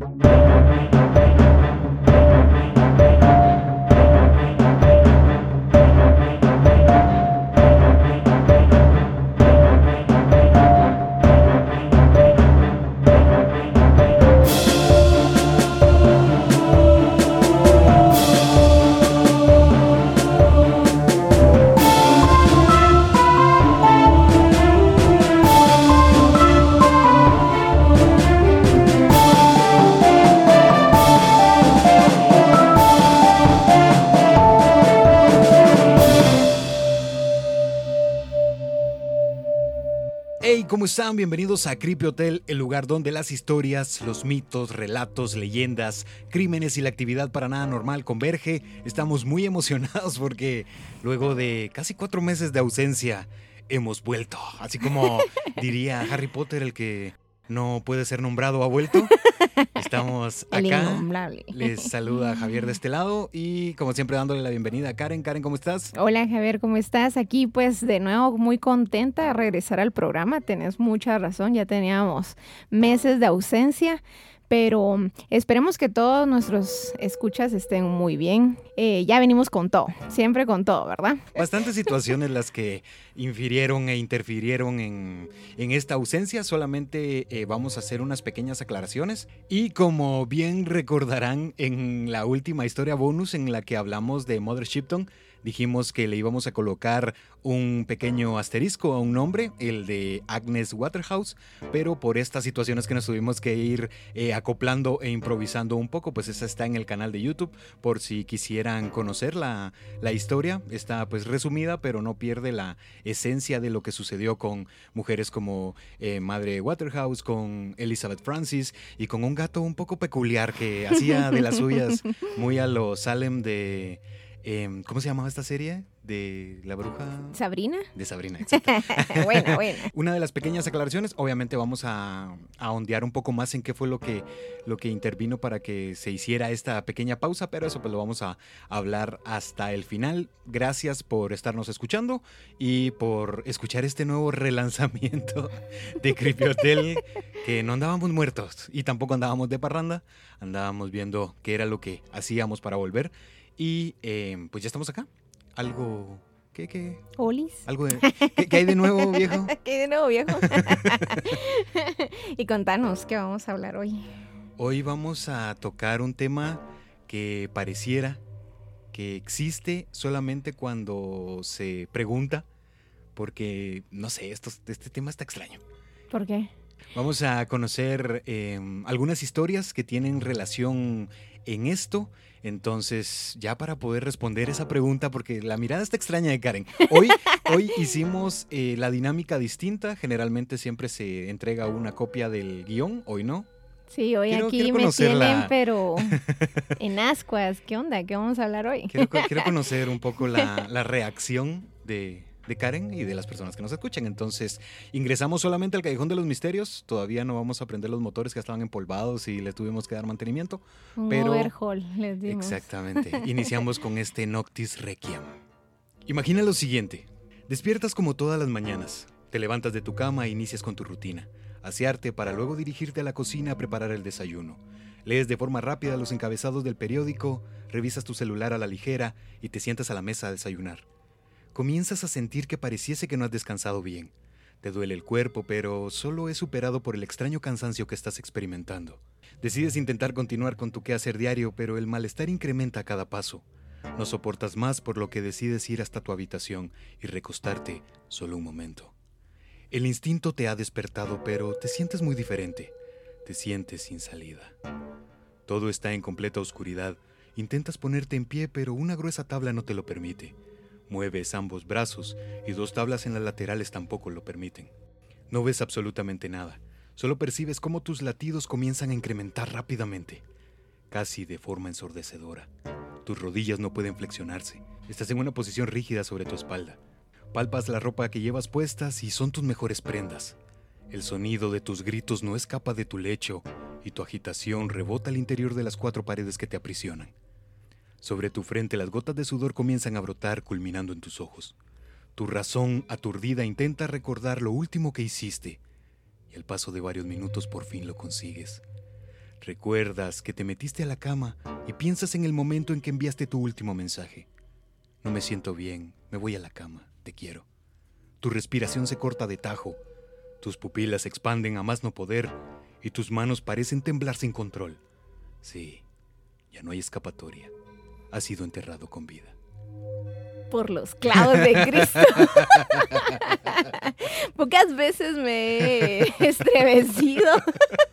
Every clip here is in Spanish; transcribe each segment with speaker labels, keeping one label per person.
Speaker 1: ¿cómo están? Bienvenidos a Creepy Hotel, el lugar donde las historias, los mitos, relatos, leyendas, crímenes y la actividad para nada normal converge. Estamos muy emocionados porque luego de casi cuatro meses de ausencia hemos vuelto. Así como diría Harry Potter, el que no puede ser nombrado ha vuelto. Estamos acá. Les saluda Javier de este lado y como siempre dándole la bienvenida a Karen. Karen, ¿cómo estás?
Speaker 2: Hola Javier, ¿cómo estás? Aquí pues de nuevo muy contenta de regresar al programa. Tenés mucha razón, ya teníamos meses de ausencia pero esperemos que todos nuestros escuchas estén muy bien. Eh, ya venimos con todo, siempre con todo, ¿verdad?
Speaker 1: Bastantes situaciones las que infirieron e interfirieron en, esta ausencia, solamente eh, vamos a hacer unas pequeñas aclaraciones y como bien recordarán en la última historia bonus en la que hablamos de Mother Shipton, dijimos que le íbamos a colocar un pequeño asterisco a un nombre, el de Agnes Waterhouse, pero por estas situaciones que nos tuvimos que ir eh, acoplando e improvisando un poco, pues esa está en el canal de YouTube, por si quisieran conocer la, historia, está pues resumida, pero no pierde la esencia de lo que sucedió con mujeres como eh, Madre Waterhouse, con Elizabeth Francis y con un gato un poco peculiar que hacía de las suyas muy a lo Salem de... Em, ¿Cómo se llamaba esta serie? De la bruja.
Speaker 2: Sabrina.
Speaker 1: De Sabrina, exacto.
Speaker 2: buena, buena.
Speaker 1: Una de las pequeñas aclaraciones, obviamente vamos a, a, ondear un poco más en qué fue lo que, lo que intervino para que se hiciera esta pequeña pausa, pero eso pues lo vamos a hablar hasta el final. Gracias por estarnos escuchando y por escuchar este nuevo relanzamiento de Creepy Hotel, que no andábamos muertos y tampoco andábamos de parranda, andábamos viendo qué era lo que hacíamos para volver. Y em, pues ya estamos acá. Algo. ¿Qué? qué?
Speaker 2: ¿Olis?
Speaker 1: ¿Algo de, ¿qué, hay de nuevo, viejo?
Speaker 2: ¿Qué hay de nuevo, viejo? y contanos, ¿qué vamos a hablar hoy?
Speaker 1: Hoy vamos a tocar un tema que pareciera que existe solamente cuando se pregunta, porque, no sé, esto, este tema está extraño.
Speaker 2: ¿Por qué?
Speaker 1: Vamos a conocer em, algunas historias que tienen relación en esto entonces, ya para poder responder esa pregunta, porque la mirada está extraña de Karen. Hoy, hoy hicimos eh, la dinámica distinta. Generalmente siempre se entrega una copia del guion, hoy no.
Speaker 2: Sí, hoy aquí me tienen, pero en ascuas. ¿Qué onda? ¿Qué vamos a hablar hoy?
Speaker 1: Quiero, conocer un poco la reacción de, de Karen y de las personas que nos escuchan. Entonces, ingresamos solamente al Callejón de los Misterios. Todavía no vamos a aprender los motores que estaban empolvados y les tuvimos que dar mantenimiento. pero
Speaker 2: les dimos.
Speaker 1: Exactamente. Iniciamos con este Noctis Requiem. Imagina lo siguiente. Despiertas como todas las mañanas. Te levantas de tu cama e inicias con tu rutina. Asearte para luego dirigirte a la cocina a preparar el desayuno. Lees de forma rápida los encabezados del periódico, revisas tu celular a la ligera y te sientas a la mesa a desayunar. Comienzas a sentir que pareciese que no has descansado bien. Te duele el cuerpo, pero solo es superado por el extraño cansancio que estás experimentando. Decides intentar continuar con tu quehacer diario, pero el malestar incrementa a cada paso. No soportas más por lo que decides ir hasta tu habitación y recostarte solo un momento. El instinto te ha despertado, pero te sientes muy diferente. Te sientes sin salida. Todo está en completa oscuridad. Intentas ponerte en pie, pero una gruesa tabla no te lo permite. Mueves ambos brazos y dos tablas en las laterales tampoco lo permiten. No ves absolutamente nada, solo percibes cómo tus latidos comienzan a incrementar rápidamente, casi de forma ensordecedora. Tus rodillas no pueden flexionarse, estás en una posición rígida sobre tu espalda. Palpas la ropa que llevas puestas y son tus mejores prendas. El sonido de tus gritos no escapa de tu lecho y tu agitación rebota al interior de las cuatro paredes que te aprisionan. Sobre tu frente las gotas de sudor comienzan a brotar culminando en tus ojos. Tu razón aturdida intenta recordar lo último que hiciste y al paso de varios minutos por fin lo consigues. Recuerdas que te metiste a la cama y piensas en el momento en que enviaste tu último mensaje. No me siento bien, me voy a la cama, te quiero. Tu respiración se corta de tajo, tus pupilas se expanden a más no poder y tus manos parecen temblar sin control. Sí, ya no hay escapatoria. Has sido enterrado con vida
Speaker 2: por los clavos de Cristo. Pocas veces me he estremecido,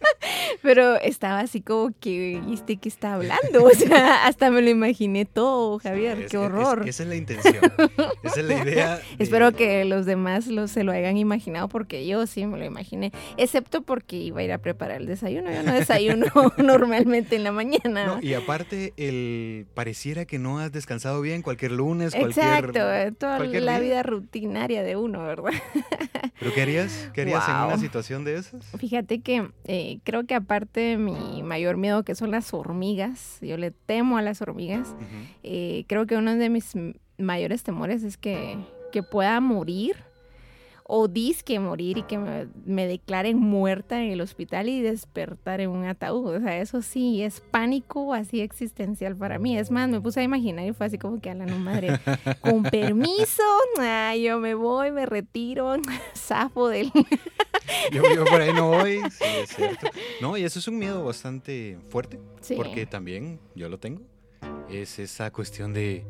Speaker 2: pero estaba así como que, ¿viste qué está hablando? O sea, hasta me lo imaginé todo, Javier, qué horror.
Speaker 1: esa es la intención, esa es la idea.
Speaker 2: Espero que los demás lo, se lo hayan imaginado porque yo sí me lo imaginé, excepto porque iba a ir a preparar el desayuno, yo no desayuno normalmente en la mañana.
Speaker 1: y aparte, el pareciera que no has descansado bien cualquier lunes,
Speaker 2: cualquier Exacto, eh, toda la vida rutinaria de uno, ¿verdad?
Speaker 1: ¿Pero qué harías? ¿Qué harías en una situación de esas?
Speaker 2: Fíjate que eh, creo que aparte de mi mayor miedo, que son las hormigas, yo le temo a las hormigas, eh, creo que uno de mis mayores temores es que, que pueda morir o disque morir y que me, declaren muerta en el hospital y despertar en un ataúd. O sea, eso sí es pánico así existencial para mí. Es más, me puse a imaginar y fue así como que a la no madre, con permiso, ay, yo me voy, me retiro, zafo del...
Speaker 1: yo, por ahí no voy, sí, es cierto. No, y eso es un miedo bastante fuerte, porque también yo lo tengo. Es esa cuestión de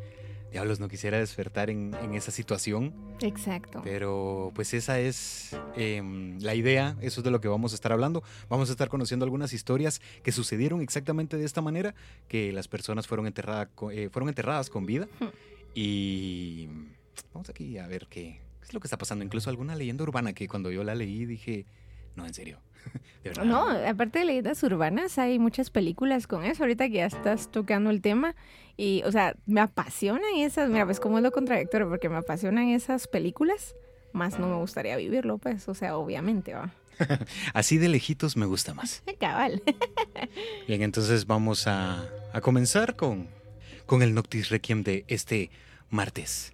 Speaker 1: diablos, no quisiera despertar en, esa situación.
Speaker 2: Exacto.
Speaker 1: Pero pues esa es em, la idea, eso es de lo que vamos a estar hablando. Vamos a estar conociendo algunas historias que sucedieron exactamente de esta manera, que las personas fueron, enterradas eh, fueron enterradas con vida. Y vamos aquí a ver qué, qué es lo que está pasando. Incluso alguna leyenda urbana que cuando yo la leí dije, no, en serio.
Speaker 2: No, aparte de leyendas urbanas, hay muchas películas con eso. Ahorita que ya estás tocando el tema. Y, o sea, me apasionan esas. Mira, pues como es lo contradictorio, porque me apasionan esas películas, más no me gustaría vivirlo, pues. O sea, obviamente, va.
Speaker 1: Así de lejitos me gusta más.
Speaker 2: Cabal.
Speaker 1: Bien, entonces vamos a, a comenzar con, con el Noctis Requiem de este martes.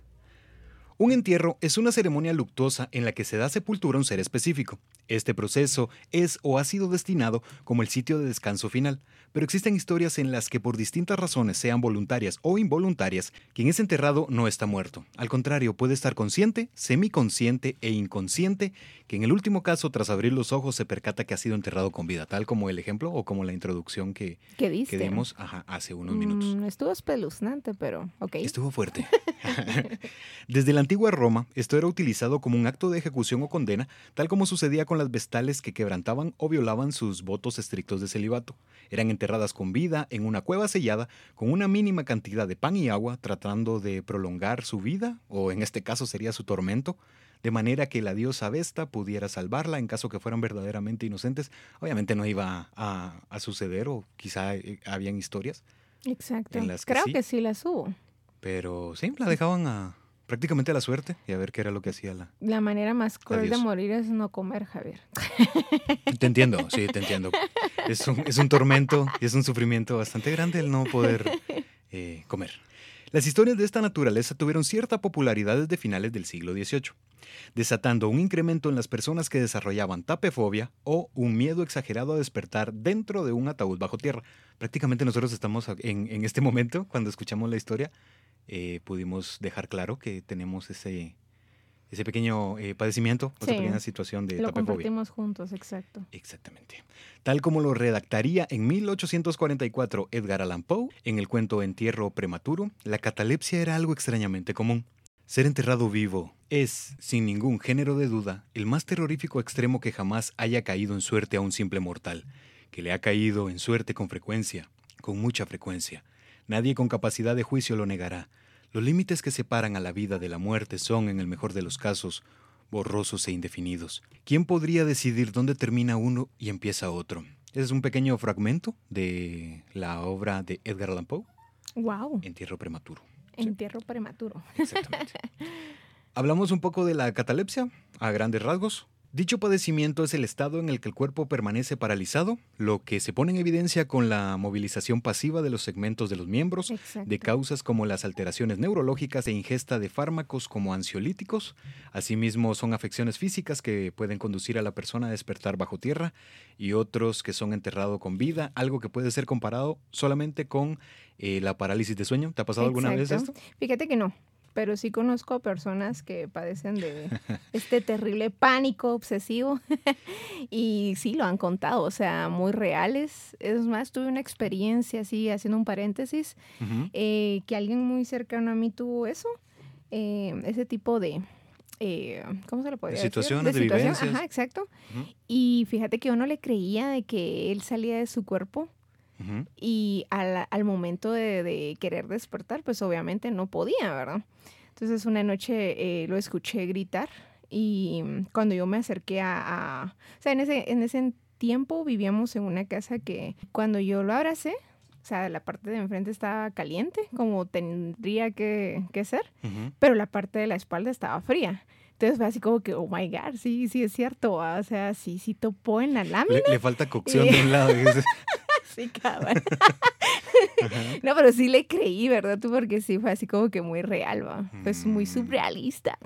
Speaker 1: Un entierro es una ceremonia luctuosa en la que se da sepultura a un ser específico. Este proceso es o ha sido destinado como el sitio de descanso final, pero existen historias en las que por distintas razones, sean voluntarias o involuntarias, quien es enterrado no está muerto. Al contrario, puede estar consciente, semiconsciente e inconsciente, que en el último caso, tras abrir los ojos, se percata que ha sido enterrado con vida, tal como el ejemplo o como la introducción que,
Speaker 2: que
Speaker 1: dimos hace unos minutos.
Speaker 2: Mm, estuvo espeluznante, pero ok.
Speaker 1: Estuvo fuerte. Desde la antigua Roma, esto era utilizado como un acto de ejecución o condena, tal como sucedía con las vestales que quebrantaban o violaban sus votos estrictos de celibato. Eran enterradas con vida en una cueva sellada con una mínima cantidad de pan y agua, tratando de prolongar su vida, o en este caso sería su tormento, de manera que la diosa Vesta pudiera salvarla en caso que fueran verdaderamente inocentes. Obviamente no iba a, suceder, o quizá eh, habían historias.
Speaker 2: Exacto. Creo que sí las hubo.
Speaker 1: Pero sí, la dejaban a, prácticamente a la suerte y a ver qué era lo que hacía la.
Speaker 2: La manera más cruel de morir es no comer, Javier.
Speaker 1: Te entiendo, sí, te entiendo. Es un, es un tormento y es un sufrimiento bastante grande el no poder eh, comer. Las historias de esta naturaleza tuvieron cierta popularidad desde finales del siglo XVIII, desatando un incremento en las personas que desarrollaban tapefobia o un miedo exagerado a despertar dentro de un ataúd bajo tierra. Prácticamente nosotros estamos en, en este momento, cuando escuchamos la historia, eh, pudimos dejar claro que tenemos ese, ese pequeño eh, padecimiento, esa pequeña situación de
Speaker 2: lo compartimos juntos, exacto.
Speaker 1: Exactamente. Tal como lo redactaría en 1844 Edgar Allan Poe en el cuento Entierro prematuro, la catalepsia era algo extrañamente común. Ser enterrado vivo es, sin ningún género de duda, el más terrorífico extremo que jamás haya caído en suerte a un simple mortal, que le ha caído en suerte con frecuencia, con mucha frecuencia, Nadie con capacidad de juicio lo negará. Los límites que separan a la vida de la muerte son, en el mejor de los casos, borrosos e indefinidos. ¿Quién podría decidir dónde termina uno y empieza otro? es un pequeño fragmento de la obra de Edgar Allan Poe.
Speaker 2: Wow.
Speaker 1: Entierro prematuro.
Speaker 2: Entierro prematuro.
Speaker 1: Exactamente. Hablamos un poco de la catalepsia, a grandes rasgos. Dicho padecimiento es el estado en el que el cuerpo permanece paralizado, lo que se pone en evidencia con la movilización pasiva de los segmentos de los miembros,
Speaker 2: Exacto.
Speaker 1: de causas como las alteraciones neurológicas e ingesta de fármacos como ansiolíticos. Asimismo, son afecciones físicas que pueden conducir a la persona a despertar bajo tierra y otros que son enterrado con vida, algo que puede ser comparado solamente con eh, la parálisis de sueño. ¿Te ha pasado alguna vez esto?
Speaker 2: Fíjate que no, pero sí conozco personas que padecen de este terrible pánico obsesivo y sí lo han contado, o sea, muy reales. Es más, tuve una experiencia así, haciendo un paréntesis, eh, que alguien muy cercano a mí tuvo eso, eh, ese tipo de... eh, ¿Cómo se lo podría decir?
Speaker 1: situaciones, de
Speaker 2: situación,
Speaker 1: vivencias.
Speaker 2: Ajá, exacto. Y fíjate que yo no le creía de que él salía de su cuerpo Y al, al momento de, de querer despertar, pues obviamente no podía, ¿verdad? Entonces una noche eh, lo escuché gritar y mm, cuando yo me acerqué a... a- o sea, en ese, en ese tiempo vivíamos en una casa que cuando yo lo abracé, o sea, la parte de enfrente estaba caliente, como tendría que, que ser,
Speaker 1: Ujú.
Speaker 2: pero la parte de la espalda estaba fría. Entonces fue así como que, oh my God, sí, sí es cierto, ¿va? o sea, sí, sí topó en la lámina.
Speaker 1: Le, le falta cocción de un lado.
Speaker 2: Sí. No, pero sí le creí, ¿verdad? Tú, porque sí fue así como que muy real, va. Pues muy
Speaker 1: Mm.
Speaker 2: surrealista.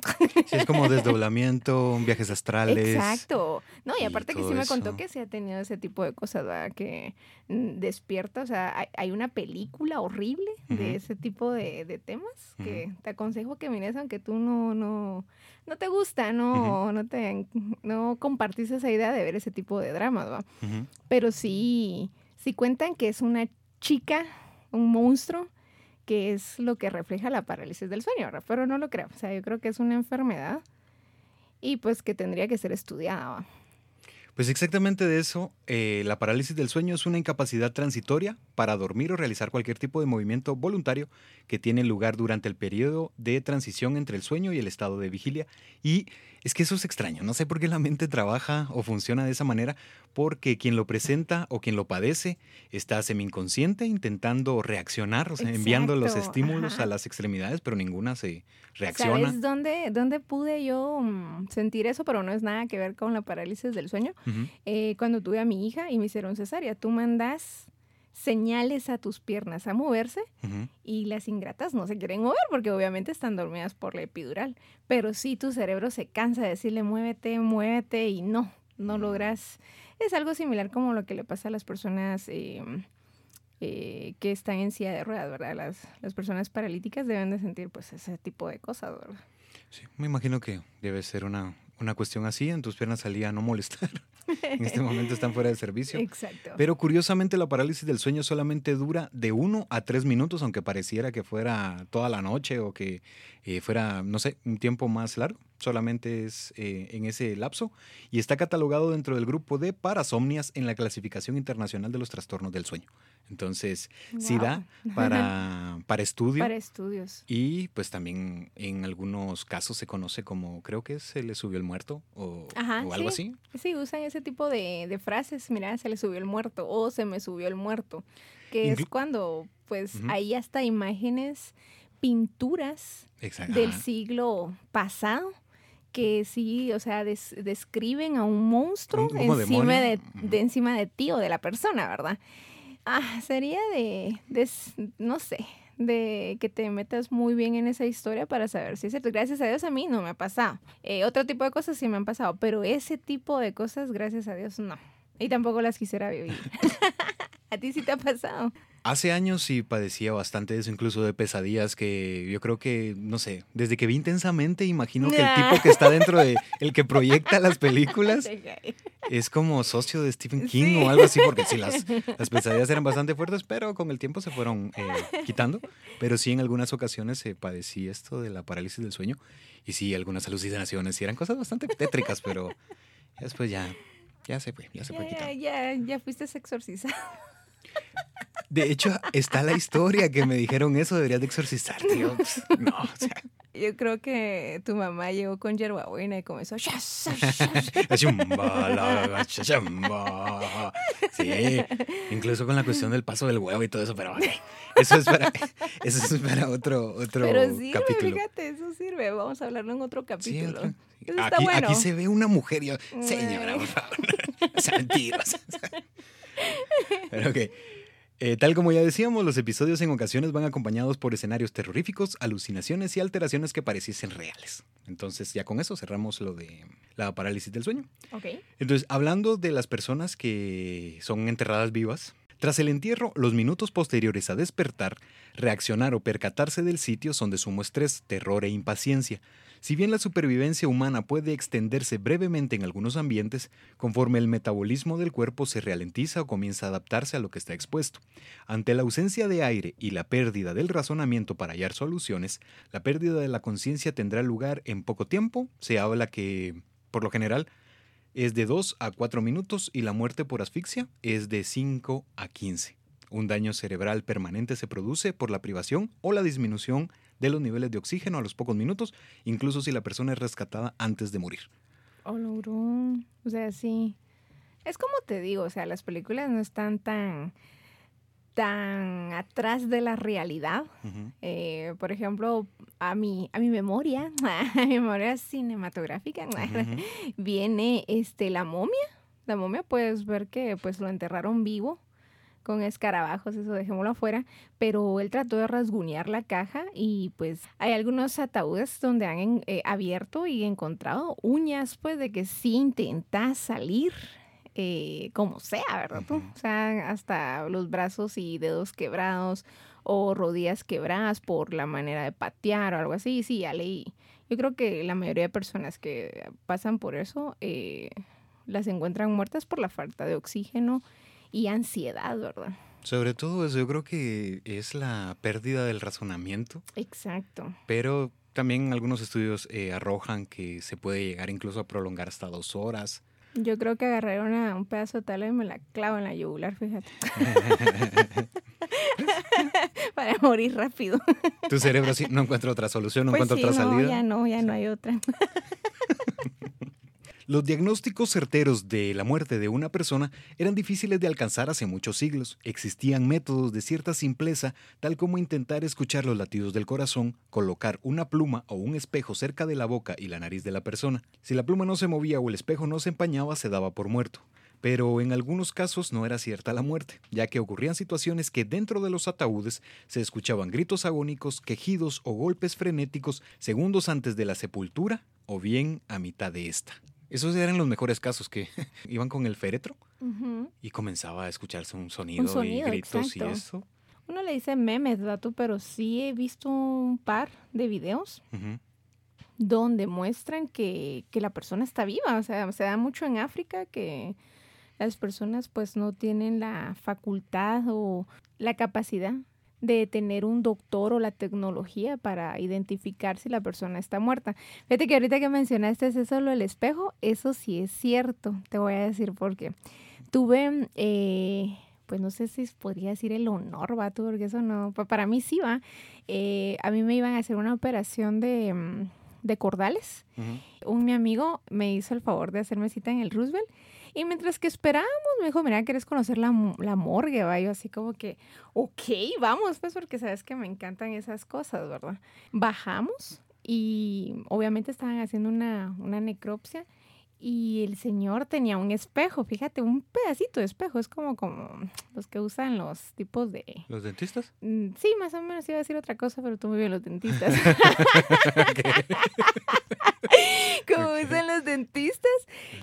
Speaker 1: Sí, es como desdoblamiento, viajes astrales.
Speaker 2: Exacto. No, y
Speaker 1: y
Speaker 2: aparte que sí me contó
Speaker 1: eso.
Speaker 2: que sí ha tenido ese tipo de cosas, ¿verdad? Que despierta, o sea, hay, hay una película horrible de ese tipo de, de temas que te aconsejo que mires aunque tú no, no, no te gusta, no, no te, no compartís esa idea de ver ese tipo de dramas, ¿va? Pero sí, sí cuentan que es una chica, un monstruo, que es lo que refleja la parálisis del sueño, pero no lo creo. O sea, yo creo que es una enfermedad y pues que tendría que ser estudiada.
Speaker 1: Pues exactamente de eso, eh, la parálisis del sueño es una incapacidad transitoria para dormir o realizar cualquier tipo de movimiento voluntario que tiene lugar durante el periodo de transición entre el sueño y el estado de vigilia. Y es que eso es extraño, no sé por qué la mente trabaja o funciona de esa manera, porque quien lo presenta o quien lo padece está semi-inconsciente intentando reaccionar, o sea, enviando los estímulos
Speaker 2: ajá.
Speaker 1: a las extremidades, pero ninguna se reacciona.
Speaker 2: ¿Sabes dónde, dónde pude yo mm, sentir eso? Pero no es nada que ver con la parálisis del sueño. Eh, cuando tuve a mi hija y me hicieron cesárea, tú mandas señales a tus piernas a moverse y las ingratas no se quieren mover porque obviamente están dormidas por la epidural. Pero sí tu cerebro se cansa de decirle muévete, muévete y no, no
Speaker 1: Mm.
Speaker 2: logras. Es algo similar como lo que le pasa a las personas eh, eh, que están en silla de ruedas, ¿verdad? Las, las personas paralíticas deben de sentir pues ese tipo de cosas, ¿verdad?
Speaker 1: Sí, me imagino que debe ser una, una cuestión así. En tus piernas salía no molestar. En este momento están fuera de servicio.
Speaker 2: Exacto.
Speaker 1: Pero curiosamente la parálisis del sueño solamente dura de uno a tres minutos, aunque pareciera que fuera toda la noche o que eh, fuera, no sé, un tiempo más largo. Solamente es eh, en ese lapso y está catalogado dentro del grupo de parasomnias en la clasificación internacional de los trastornos del sueño. Entonces, sí da para, para estudio.
Speaker 2: Para estudios.
Speaker 1: Y pues también en algunos casos se conoce como, creo que se le subió el muerto o,
Speaker 2: Ajá,
Speaker 1: o algo
Speaker 2: sí.
Speaker 1: así.
Speaker 2: Sí, usan ese tipo de, de frases, mira, se le subió el muerto o se me subió el muerto, que es cuando pues hay hasta imágenes, pinturas
Speaker 1: Exacto.
Speaker 2: del siglo pasado que sí, o sea, des- describen a un monstruo
Speaker 1: Un-
Speaker 2: encima de, de encima de ti o de la persona, ¿verdad? Ah, sería de, de no sé, de que te metas muy bien en esa historia para saber si es cierto. Gracias a Dios a mí no me ha pasado. Eh, otro tipo de cosas sí me han pasado, pero ese tipo de cosas, gracias a Dios, no. Y tampoco las quisiera vivir. ¿A ti sí te ha pasado?
Speaker 1: Hace años sí padecía bastante de eso, incluso de pesadillas que yo creo que, no sé, desde que vi intensamente, imagino que el tipo que está dentro de, el que proyecta las películas, es como socio de Stephen King
Speaker 2: Sí.
Speaker 1: o algo así, porque sí, las, las pesadillas eran bastante fuertes, pero con el tiempo se fueron eh, quitando. Pero sí, en algunas ocasiones se padecí esto de la parálisis del sueño y sí, algunas alucinaciones y eran cosas bastante tétricas, pero después ya, ya se fue, ya se fue
Speaker 2: Ya, ya, ya fuiste exorcizado.
Speaker 1: De hecho, está la historia que me dijeron eso, deberías de exorcizar, tío. No, o sea.
Speaker 2: Yo creo que tu mamá llegó con hierbabuena y comenzó.
Speaker 1: Sí, incluso con la cuestión del paso del huevo y todo eso, pero eso es para, eso es para otro, otro
Speaker 2: pero sirve,
Speaker 1: capítulo.
Speaker 2: fíjate, eso sirve. Vamos a hablarlo en otro capítulo.
Speaker 1: Sí, aquí, bueno. aquí se ve una mujer. Yo, señora, por favor. mentiras. Pero ok. Eh, tal como ya decíamos, los episodios en ocasiones van acompañados por escenarios terroríficos, alucinaciones y alteraciones que pareciesen reales. Entonces, ya con eso cerramos lo de la parálisis del sueño.
Speaker 2: Okay.
Speaker 1: Entonces, hablando de las personas que son enterradas vivas, tras el entierro, los minutos posteriores a despertar, reaccionar o percatarse del sitio son de sumo estrés, terror e impaciencia. Si bien la supervivencia humana puede extenderse brevemente en algunos ambientes, conforme el metabolismo del cuerpo se ralentiza o comienza a adaptarse a lo que está expuesto. Ante la ausencia de aire y la pérdida del razonamiento para hallar soluciones, la pérdida de la conciencia tendrá lugar en poco tiempo. Se habla que, por lo general, es de 2 a 4 minutos y la muerte por asfixia es de 5 a 15. Un daño cerebral permanente se produce por la privación o la disminución de los niveles de oxígeno a los pocos minutos, incluso si la persona es rescatada antes de morir.
Speaker 2: Oh, O sea, sí. Es como te digo, o sea, las películas no están tan tan atrás de la realidad. Eh, por ejemplo, a mi, a mi memoria, a mi memoria cinematográfica, viene este, la momia. La momia puedes ver que pues lo enterraron vivo con escarabajos, eso dejémoslo afuera, pero él trató de rasguñar la caja y pues hay algunos ataúdes donde han eh, abierto y encontrado uñas pues de que sí intenta salir eh, como sea, ¿verdad? tú? O sea, hasta los brazos y dedos quebrados o rodillas quebradas por la manera de patear o algo así, sí, ya leí. Yo creo que la mayoría de personas que pasan por eso eh, las encuentran muertas por la falta de oxígeno y ansiedad, ¿verdad?
Speaker 1: Sobre todo eso, yo creo que es la pérdida del razonamiento.
Speaker 2: Exacto.
Speaker 1: Pero también algunos estudios eh, arrojan que se puede llegar incluso a prolongar hasta dos horas.
Speaker 2: Yo creo que agarré un pedazo de tala y me la clavo en la yugular, fíjate. Para morir rápido.
Speaker 1: Tu cerebro sí no encuentra otra solución, no
Speaker 2: pues
Speaker 1: encuentra otra
Speaker 2: no,
Speaker 1: salida.
Speaker 2: Ya no, ya no hay otra.
Speaker 1: Los diagnósticos certeros de la muerte de una persona eran difíciles de alcanzar hace muchos siglos. Existían métodos de cierta simpleza, tal como intentar escuchar los latidos del corazón, colocar una pluma o un espejo cerca de la boca y la nariz de la persona. Si la pluma no se movía o el espejo no se empañaba, se daba por muerto. Pero en algunos casos no era cierta la muerte, ya que ocurrían situaciones que dentro de los ataúdes se escuchaban gritos agónicos, quejidos o golpes frenéticos segundos antes de la sepultura o bien a mitad de esta. Esos eran los mejores casos que iban con el féretro y comenzaba a escucharse un sonido, y gritos y eso.
Speaker 2: Uno le dice memes, tú, pero sí he visto un par de videos donde muestran que, que, la persona está viva. O sea, se da mucho en África que las personas pues no tienen la facultad o la capacidad de tener un doctor o la tecnología para identificar si la persona está muerta. Fíjate que ahorita que mencionaste eso lo del espejo, eso sí es cierto. Te voy a decir por qué. Tuve, eh, pues no sé si podría decir el honor, va, tú, porque eso no, para mí sí va. Eh, a mí me iban a hacer una operación de, mm, de cordales. Un mi amigo me hizo el favor de hacerme cita en el Roosevelt y mientras que esperábamos, me dijo, mira, ¿quieres conocer la, la morgue? Va yo así como que, ok, vamos, pues porque sabes que me encantan esas cosas, ¿verdad? Bajamos y obviamente estaban haciendo una, una necropsia y el señor tenía un espejo, fíjate, un pedacito de espejo, es como, como los que usan los tipos de...
Speaker 1: ¿Los dentistas?
Speaker 2: Mm, sí, más o menos iba a decir otra cosa, pero tú muy bien los dentistas. como usan los dentistas.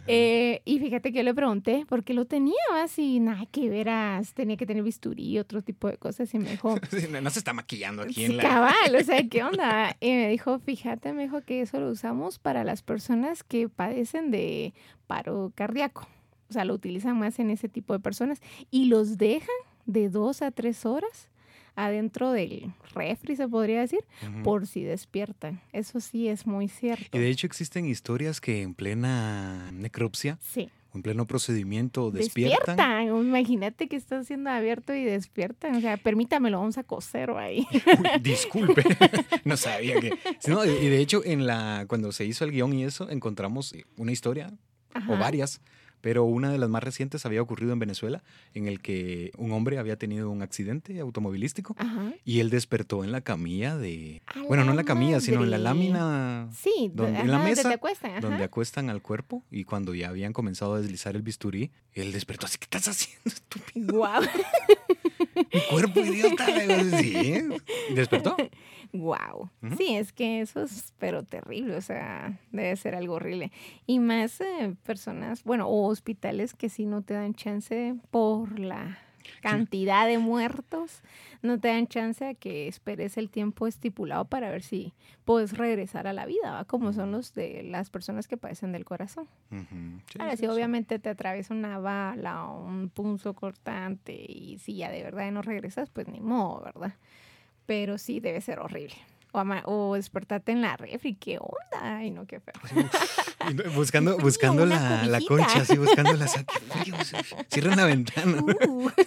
Speaker 2: Eh, y fíjate que yo le pregunté, ¿por qué lo tenía? Así, nada que veras, tenía que tener bisturí, y otro tipo de cosas, y me dijo...
Speaker 1: no, se está maquillando aquí en la...
Speaker 2: Cabal, o sea, ¿qué onda? Y me dijo, fíjate, me dijo que eso lo usamos para las personas que padecen de paro cardíaco. O sea, lo utilizan más en ese tipo de personas y los dejan de dos a tres horas adentro del refri, se podría decir, por si despiertan. Eso sí es muy cierto.
Speaker 1: Y de hecho existen historias que en plena necropsia,
Speaker 2: sí.
Speaker 1: en pleno procedimiento despiertan.
Speaker 2: Despiertan. Imagínate que está siendo abierto y despiertan. O sea, permítamelo, vamos a coser ahí.
Speaker 1: Uy, disculpe, no sabía que. No, y de hecho, en la, cuando se hizo el guion y eso, encontramos una historia, o varias, pero una de las más recientes había ocurrido en Venezuela, en el que un hombre había tenido un accidente automovilístico
Speaker 2: Ajá.
Speaker 1: y él despertó en la camilla de.
Speaker 2: A
Speaker 1: Bueno, no en la camilla, sino en la lámina
Speaker 2: Sí,
Speaker 1: Donde-
Speaker 2: ajá,
Speaker 1: en la
Speaker 2: donde
Speaker 1: mesa,
Speaker 2: te acuestan,
Speaker 1: donde acuestan al cuerpo y cuando ya habían comenzado a deslizar el bisturí, él despertó así, ¿qué estás haciendo, estúpido?
Speaker 2: Guau.
Speaker 1: Mi cuerpo, idiota. Sí, despertó.
Speaker 2: Wow. Sí, es que eso es, pero terrible, o sea, debe ser algo horrible. Y más eh, personas, bueno, o hospitales que sí no te dan chance por la cantidad de muertos, no te dan chance a que esperes el tiempo estipulado para ver si puedes regresar a la vida, ¿va? como son los de las personas que padecen del corazón.
Speaker 1: Sí,
Speaker 2: Ahora,
Speaker 1: sí,
Speaker 2: si
Speaker 1: sí.
Speaker 2: obviamente te atraviesa una bala o un punzo cortante y si ya de verdad no regresas, pues ni modo, ¿verdad? Pero sí debe ser horrible. O, o despertarte en la refri, ¿qué onda? Ay, no, qué feo.
Speaker 1: Buscando, buscando la, la concha, así buscando la. Cierran la ventana.
Speaker 2: Uh,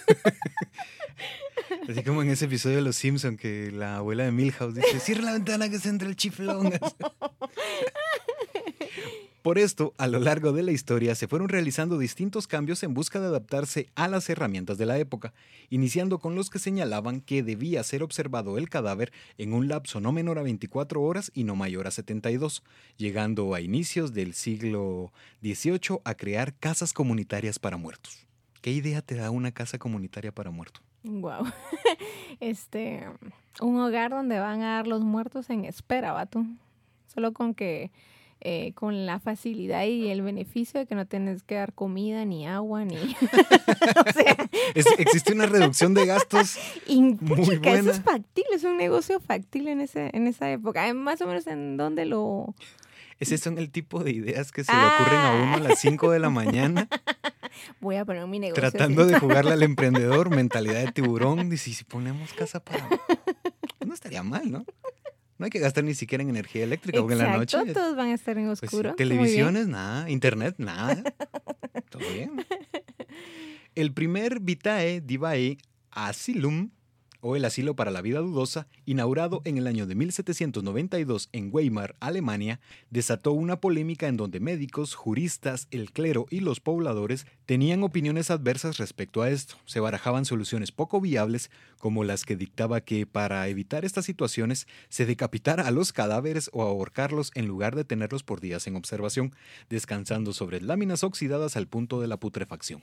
Speaker 1: Así como en ese episodio de Los Simpson que la abuela de Milhouse dice, cierra la ventana que se entra el chiflón. Por esto, a lo largo de la historia se fueron realizando distintos cambios en busca de adaptarse a las herramientas de la época, iniciando con los que señalaban que debía ser observado el cadáver en un lapso no menor a 24 horas y no mayor a 72, llegando a inicios del siglo XVIII a crear casas comunitarias para muertos. ¿Qué idea te da una casa comunitaria para muertos?
Speaker 2: Wow. Este, un hogar donde van a dar los muertos en espera, vato. Solo con que, eh, con la facilidad y el beneficio de que no tienes que dar comida, ni agua, ni... o sea,
Speaker 1: Es- existe una reducción de gastos.
Speaker 2: y,
Speaker 1: Muy
Speaker 2: puchica, eso es
Speaker 1: buena.
Speaker 2: factible, es un negocio factible en, ese, en esa época. Eh, Más o menos en donde lo...
Speaker 1: Ese son el tipo de ideas que se le ocurren a uno a las 5 de la mañana,
Speaker 2: Voy a poner mi negocio.
Speaker 1: tratando de jugarle al emprendedor, mentalidad de tiburón. Dice, "¿Y si ponemos casa para... No estaría mal, ¿no? No hay que gastar ni siquiera en energía eléctrica, porque en la
Speaker 2: Exacto,
Speaker 1: noche...
Speaker 2: todos van a estar en
Speaker 1: pues,
Speaker 2: oscuro.
Speaker 1: Televisiones, nada. Internet, nada. Todo bien. El primer Vitae Divae Asylum, el Asilo para la Vida Dudosa, inaugurado en el año de 1792 en Weimar, Alemania, desató una polémica en donde médicos, juristas, el clero y los pobladores tenían opiniones adversas respecto a esto. Se barajaban soluciones poco viables, como las que dictaba que para evitar estas situaciones se decapitara a los cadáveres o ahorcarlos en lugar de tenerlos por días en observación, descansando sobre láminas oxidadas al punto de la putrefacción.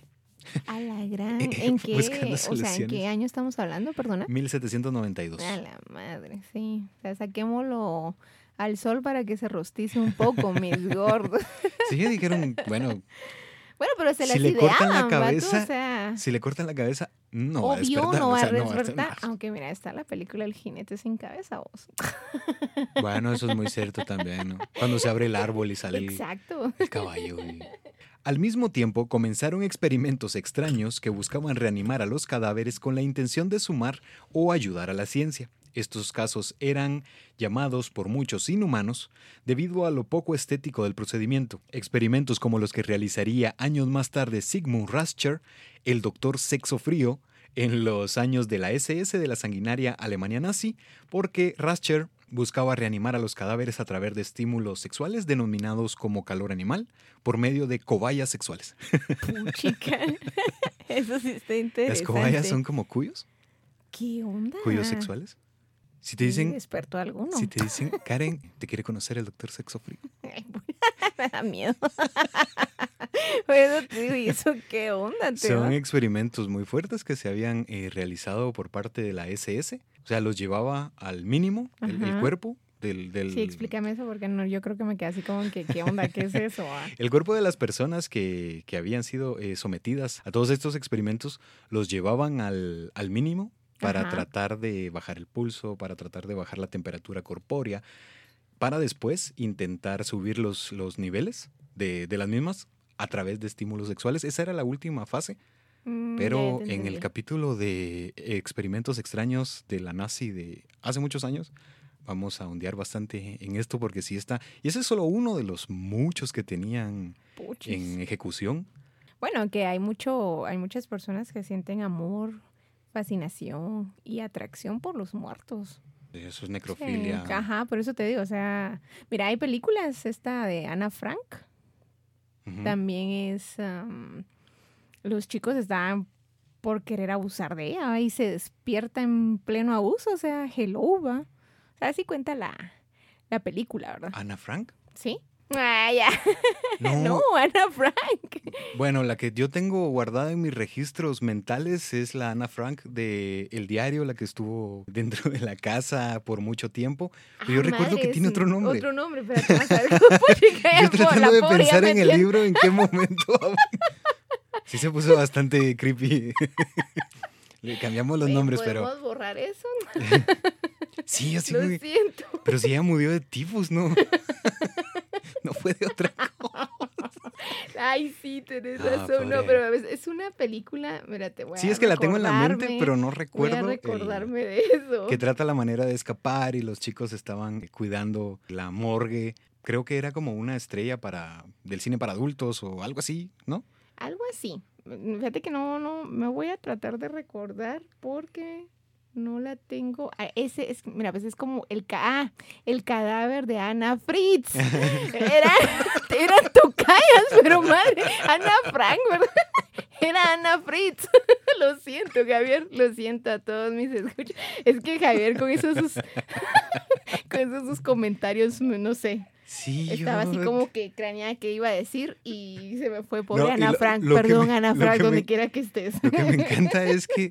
Speaker 2: A la gran. ¿En qué, o sea, ¿en qué año estamos hablando? Perdona.
Speaker 1: 1792.
Speaker 2: A la madre, sí. O sea, saquémoslo al sol para que se rostice un poco, mis gordos.
Speaker 1: Sí, dijeron, bueno,
Speaker 2: Bueno, pero se
Speaker 1: Si
Speaker 2: las
Speaker 1: le cortan la
Speaker 2: ideaban, vato,
Speaker 1: cabeza,
Speaker 2: o sea,
Speaker 1: si le cortan la cabeza, no va a
Speaker 2: obvio no va a
Speaker 1: sea, no va a
Speaker 2: despertar.
Speaker 1: despertar.
Speaker 2: Aunque mira, está la película El jinete sin cabeza, vos.
Speaker 1: Bueno, eso es muy cierto también, ¿no? Cuando se abre el árbol y sale el,
Speaker 2: Exacto.
Speaker 1: el caballo. y- Al mismo tiempo, comenzaron experimentos extraños que buscaban reanimar a los cadáveres con la intención de sumar o ayudar a la ciencia. Estos casos eran llamados por muchos inhumanos debido a lo poco estético del procedimiento. Experimentos como los que realizaría años más tarde Sigmund Rascher, el doctor sexo frío, en los años de la SS de la sanguinaria Alemania nazi, porque Rascher buscaba reanimar a los cadáveres a través de estímulos sexuales denominados como calor animal por medio de cobayas sexuales.
Speaker 2: Puchica. Eso sí está interesante.
Speaker 1: Las cobayas son como cuyos,
Speaker 2: ¿Qué onda?
Speaker 1: cuyos sexuales. Si te dicen,
Speaker 2: Despertó alguno.
Speaker 1: si te dicen, Karen, te quiere conocer el doctor sexo frío.
Speaker 2: Me da miedo. Te digo, ¿y eso qué onda? te
Speaker 1: Son experimentos muy fuertes que se habían eh, realizado por parte de la SS. O sea, los llevaba al mínimo el, cuerpo del, del-
Speaker 2: Sí, explícame eso porque no, yo creo que me quedé así como que, ¿qué onda? ¿Qué es eso? ah?
Speaker 1: El cuerpo de las personas que, que habían sido eh, sometidas a todos estos experimentos los llevaban al, al mínimo para
Speaker 2: Ajá.
Speaker 1: tratar de bajar el pulso, para tratar de bajar la temperatura corpórea, para después intentar subir los, los niveles de, de las mismas a través de estímulos sexuales. Esa era la última fase,
Speaker 2: Mm,
Speaker 1: pero en el capítulo de experimentos extraños de la nazi de hace muchos años, vamos a ondear bastante en esto porque sí está. Y ese es solo uno de los muchos que tenían
Speaker 2: Puchis.
Speaker 1: en ejecución
Speaker 2: Bueno, que hay mucho, hay muchas personas que sienten amor, fascinación y atracción por los muertos.
Speaker 1: Eso es necrofilia.
Speaker 2: Sí, ajá, por eso te digo, o sea, mira, hay películas, esta de Ana Frank, también es, los chicos estaban por querer abusar de ella y se despierta en pleno abuso, o sea, hello, ¿va? O sea, así cuenta la, la película, ¿verdad?
Speaker 1: ¿Ana Frank?
Speaker 2: ¿Sí? Ah, ya.
Speaker 1: No.
Speaker 2: No, Ana Frank.
Speaker 1: Bueno, la que yo tengo guardada en mis registros mentales es la Ana Frank de El Diario, la que estuvo dentro de la casa por mucho tiempo. Pero yo
Speaker 2: Ah,
Speaker 1: recuerdo que tiene otro nombre.
Speaker 2: Otro nombre, pero
Speaker 1: Yo tratando de pensar en el libro en qué momento. sí se puso bastante creepy. Le cambiamos los
Speaker 2: Oye,
Speaker 1: nombres, pero
Speaker 2: ¿Podemos borrar eso?
Speaker 1: sí, así
Speaker 2: Lo siento.
Speaker 1: Pero si ella murió de tifus, ¿no? no fue de otra.
Speaker 2: Ay, sí, tenés
Speaker 1: Ah,
Speaker 2: razón. No, pero es una película, mira, te voy a
Speaker 1: Sí, es que la tengo en la mente, pero no
Speaker 2: Voy a
Speaker 1: recuerdo. el-
Speaker 2: recordarme de eso.
Speaker 1: que trata la manera de escapar y los chicos estaban cuidando la morgue. Creo que era como una estrella para del cine para adultos o algo así, ¿no?
Speaker 2: Algo así. Fíjate que no, no, me voy a tratar de recordar porque no la tengo. Ah, ese es, mira, pues es como el, ca ah, el cadáver de Ana Fritz. Era, eran tocayas, pero madre, Ana Frank, ¿verdad? Era Ana Fritz. Lo siento, Javier, lo siento a todos mis escuchas. Es que Javier con esos sus, con esos sus comentarios, no sé,
Speaker 1: Sí,
Speaker 2: estaba así como que craneaba qué iba a decir y se me fue
Speaker 1: No, y
Speaker 2: Ana
Speaker 1: lo-
Speaker 2: Frank.
Speaker 1: lo que
Speaker 2: Perdón,
Speaker 1: me-
Speaker 2: Ana Frank,
Speaker 1: que
Speaker 2: donde
Speaker 1: me-
Speaker 2: quiera que estés.
Speaker 1: Lo que me encanta es que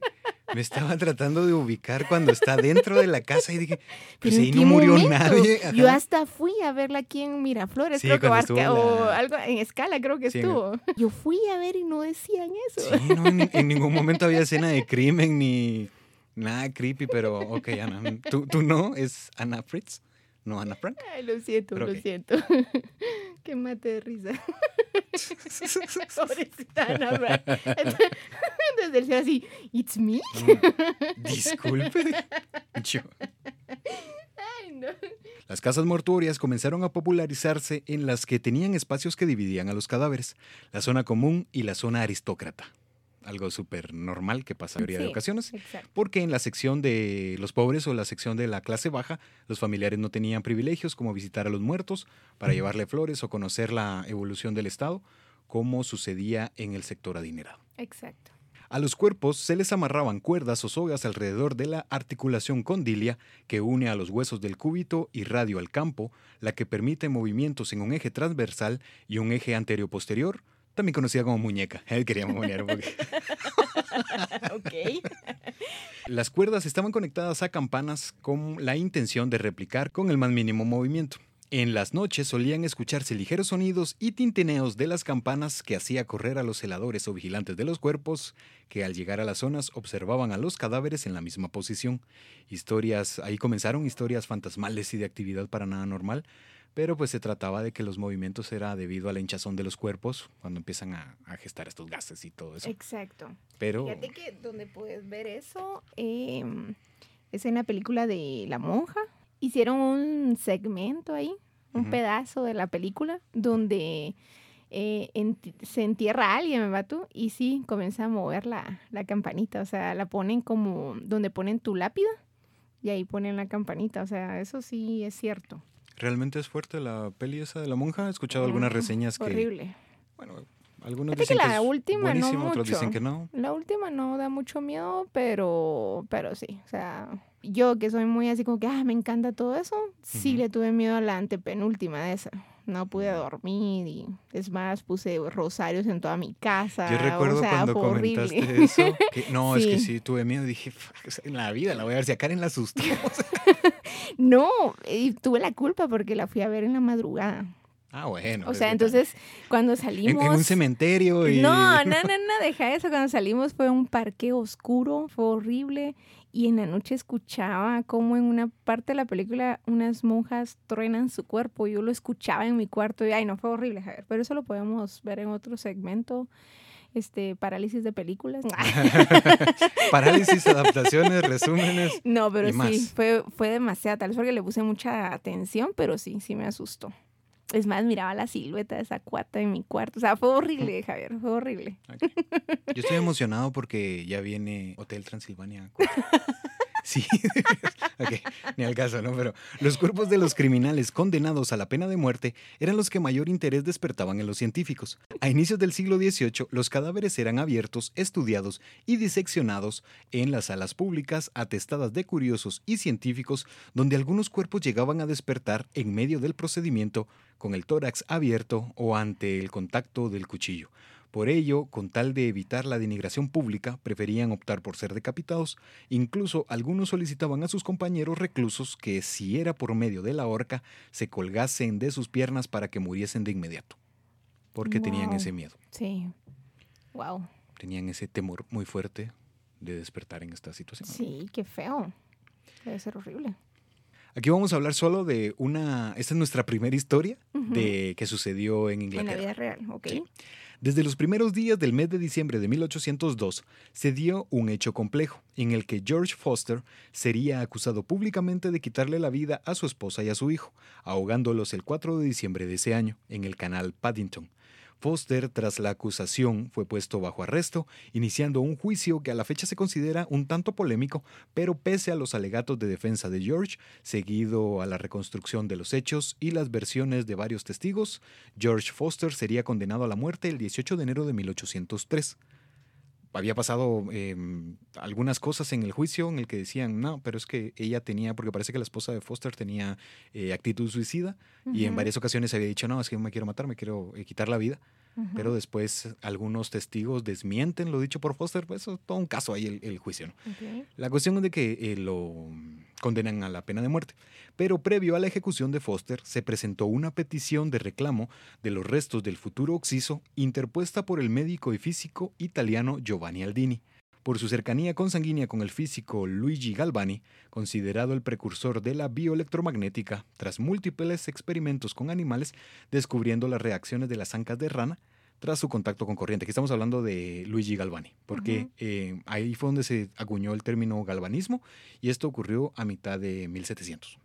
Speaker 1: me estaba tratando de ubicar cuando está dentro de la casa y dije, pues
Speaker 2: ¿Pero en
Speaker 1: ahí no murió
Speaker 2: momento?
Speaker 1: nadie.
Speaker 2: Yo hasta fui a verla aquí en Miraflores,
Speaker 1: Sí,
Speaker 2: creo que Barca- o algo en escala creo que
Speaker 1: Sí, en-
Speaker 2: estuvo. Yo fui a ver y no decían eso.
Speaker 1: Sí, no, en, en ningún momento había escena de crimen ni nada creepy, pero ok, Ana. ¿Tú, tú no? ¿Es Ana Fritz? ¿No Ana Frank?
Speaker 2: Ay, lo siento,
Speaker 1: Pero
Speaker 2: lo siento. que mate de risa. Pobrecita Ana Frank. Desde el así, it's me.
Speaker 1: Mm, Disculpe. Yo-
Speaker 2: Ay, no.
Speaker 1: Las casas mortuorias comenzaron a popularizarse en las que tenían espacios que dividían a los cadáveres, la zona común y la zona aristócrata. Algo súper normal que pasa en la mayoría de ocasiones.
Speaker 2: Exacto.
Speaker 1: Porque en la sección de los pobres o la sección de la clase baja, los familiares no tenían privilegios como visitar a los muertos para llevarle flores o conocer la evolución del Estado, como sucedía en el sector adinerado.
Speaker 2: Exacto.
Speaker 1: A los cuerpos se les amarraban cuerdas o sogas alrededor de la articulación condilia que une a los huesos del cúbito y radio al campo, la que permite movimientos en un eje transversal y un eje anterio-posterior, también conocida como muñeca. Quería monear un poquito.
Speaker 2: ok.
Speaker 1: Las cuerdas estaban conectadas a campanas con la intención de replicar con el más mínimo movimiento. En las noches solían escucharse ligeros sonidos y tintineos de las campanas que hacía correr a los celadores o vigilantes de los cuerpos, que al llegar a las zonas observaban a los cadáveres en la misma posición. Historias, ahí comenzaron historias fantasmales y de actividad para nada normal, pero pues se trataba de que los movimientos era debido a la hinchazón de los cuerpos cuando empiezan a, a gestar estos gases y todo eso.
Speaker 2: Exacto.
Speaker 1: Pero
Speaker 2: Fíjate que donde puedes ver eso eh, es en la película de La Monja. Hicieron un segmento ahí, un pedazo de la película, donde eh, se entierra a alguien, ¿verdad tú? Y sí, comienza a mover la, la campanita, o sea, la ponen como donde ponen tu lápida y ahí ponen la campanita, o sea, eso sí es cierto.
Speaker 1: Realmente es fuerte la peli esa de la monja. He escuchado algunas reseñas que,
Speaker 2: Horrible.
Speaker 1: bueno, algunos
Speaker 2: que
Speaker 1: dicen que,
Speaker 2: la
Speaker 1: es
Speaker 2: última no
Speaker 1: buenísimo, otros
Speaker 2: mucho.
Speaker 1: dicen que no.
Speaker 2: La última no da mucho miedo, pero, pero sí, o sea, yo que soy muy así como que, ah, me encanta todo eso, sí le tuve miedo a la antepenúltima de esa. No pude dormir y es más, puse rosarios en toda mi casa.
Speaker 1: Yo recuerdo
Speaker 2: o sea,
Speaker 1: cuando comentaste
Speaker 2: horrible.
Speaker 1: eso. que- no, es que
Speaker 2: Sí.
Speaker 1: tuve miedo. Dije, "Fuck, o sea, en la vida la voy a ver si a Karen la asustó.
Speaker 2: No, y tuve la culpa porque la fui a ver en la madrugada.
Speaker 1: ah, bueno.
Speaker 2: O
Speaker 1: es
Speaker 2: sea, entonces cuando
Speaker 1: En,
Speaker 2: salimos...
Speaker 1: en un cementerio y.
Speaker 2: No, no, no, no, deja eso. Cuando salimos fue un parque oscuro, fue horrible. Y en la noche escuchaba como en una parte de la película unas monjas truenan su cuerpo. Yo lo escuchaba en mi cuarto y, ay, no, fue horrible, Javier. Pero eso lo podemos ver en otro segmento, este, parálisis de películas.
Speaker 1: Parálisis, adaptaciones, resúmenes.
Speaker 2: no, pero
Speaker 1: Y
Speaker 2: sí,
Speaker 1: más.
Speaker 2: fue, fue demasiado. Tal vez porque le puse mucha atención, pero sí, sí me asustó. Es más, miraba la silueta de esa cuata en mi cuarto. O sea, fue horrible, Javier, fue horrible.
Speaker 1: Yo estoy emocionado porque ya viene Hotel Transilvania. Sí, ok, ni al caso, ¿no? Pero los cuerpos de los criminales condenados a la pena de muerte eran los que mayor interés despertaban en los científicos. A inicios del siglo XVIII, los cadáveres eran abiertos, estudiados y diseccionados en las salas públicas atestadas de curiosos y científicos, donde algunos cuerpos llegaban a despertar en medio del procedimiento con el tórax abierto o ante el contacto del cuchillo. Por ello, con tal de evitar la denigración pública, preferían optar por ser decapitados. Incluso algunos solicitaban a sus compañeros reclusos que, si era por medio de la horca, se colgasen de sus piernas para que muriesen de inmediato. Porque tenían ese miedo.
Speaker 2: Sí. Wow.
Speaker 1: Tenían ese temor muy fuerte de despertar en esta situación.
Speaker 2: Sí, qué feo. Debe ser horrible.
Speaker 1: Aquí vamos a hablar solo de una. Esta es nuestra primera historia de que sucedió en Inglaterra.
Speaker 2: En la vida real, ok.
Speaker 1: Desde los primeros días del mes de diciembre de 1802 se dio un hecho complejo, en el que George Foster sería acusado públicamente de quitarle la vida a su esposa y a su hijo, ahogándolos el 4 de diciembre de ese año en el canal Paddington. Foster, tras la acusación, fue puesto bajo arresto, iniciando un juicio que a la fecha se considera un tanto polémico, pero pese a los alegatos de defensa de George, seguido a la reconstrucción de los hechos y las versiones de varios testigos, George Foster sería condenado a la muerte el 18 de enero de 1803 había pasado em, algunas cosas en el juicio en el que decían, no, pero es que ella tenía, porque parece que la esposa de Foster tenía eh, actitud suicida y en varias ocasiones había dicho, no, es que me quiero matar, me quiero eh, quitar la vida. Pero después algunos testigos desmienten lo dicho por Foster, pues eso es todo un caso ahí el, juicio. ¿no? La cuestión es de que eh, lo condenan a la pena de muerte. Pero previo a la ejecución de Foster se presentó una petición de reclamo de los restos del futuro Oxiso interpuesta por el médico y físico italiano Giovanni Aldini. Por su cercanía consanguínea con el físico Luigi Galvani, considerado el precursor de la bioelectromagnética, tras múltiples experimentos con animales, descubriendo las reacciones de las ancas de rana, tras su contacto con corriente. Aquí estamos hablando de Luigi Galvani, porque eh, ahí fue donde se acuñó el término galvanismo y esto ocurrió a mitad de 1700.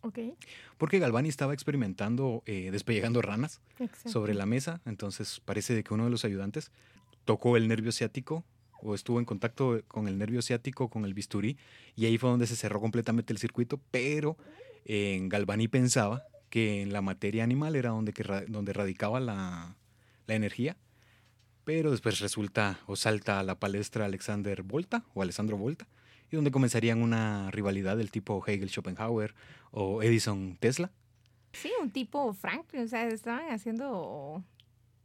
Speaker 2: Okay.
Speaker 1: Porque Galvani estaba experimentando eh, despellejando ranas sobre la mesa, entonces parece de que uno de los ayudantes tocó el nervio ciático o estuvo en contacto con el nervio ciático, con el bisturí, y ahí fue donde se cerró completamente el circuito, pero en Galvani pensaba que en la materia animal era donde, donde radicaba la, la energía, pero después resulta o salta a la palestra Alexander Volta o Alessandro Volta, y donde comenzarían una rivalidad del tipo Hegel-Schopenhauer o Edison-Tesla.
Speaker 2: Sí, un tipo Franklin, o sea, estaban haciendo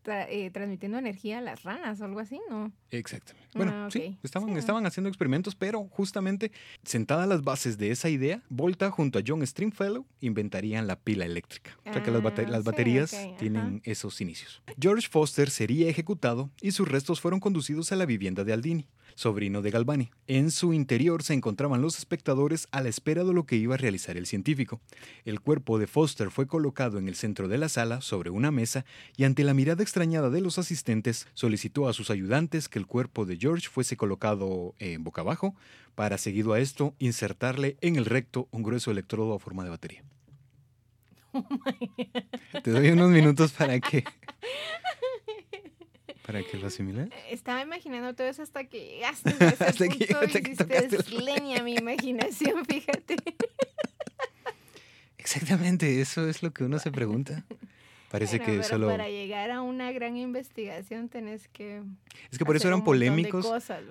Speaker 2: eh, transmitiendo energía a las ranas o algo así, ¿no?
Speaker 1: Exactamente. Bueno, ah, sí, estaban, estaban haciendo experimentos, pero justamente sentadas las bases de esa idea, Volta junto a John Stringfellow inventarían la pila eléctrica. o sea que las, ah, baterías tienen esos inicios. George Foster sería ejecutado y sus restos fueron conducidos a la vivienda de Aldini sobrino de Galvani. En su interior se encontraban los espectadores a la espera de lo que iba a realizar el científico. El cuerpo de Foster fue colocado en el centro de la sala sobre una mesa y ante la mirada extrañada de los asistentes solicitó a sus ayudantes que el cuerpo de George fuese colocado en boca abajo para seguido a esto insertarle en el recto un grueso electrodo a forma de batería. Oh Te doy unos minutos para que ¿Para que lo asimiles?
Speaker 2: Estaba imaginando todo eso hasta que llegaste a ese hasta punto que, hasta leña mi imaginación, fíjate.
Speaker 1: Exactamente, eso es lo que uno se pregunta. Parece que solo...
Speaker 2: Para llegar a una gran investigación tenés que...
Speaker 1: Es que por eso eran polémicos.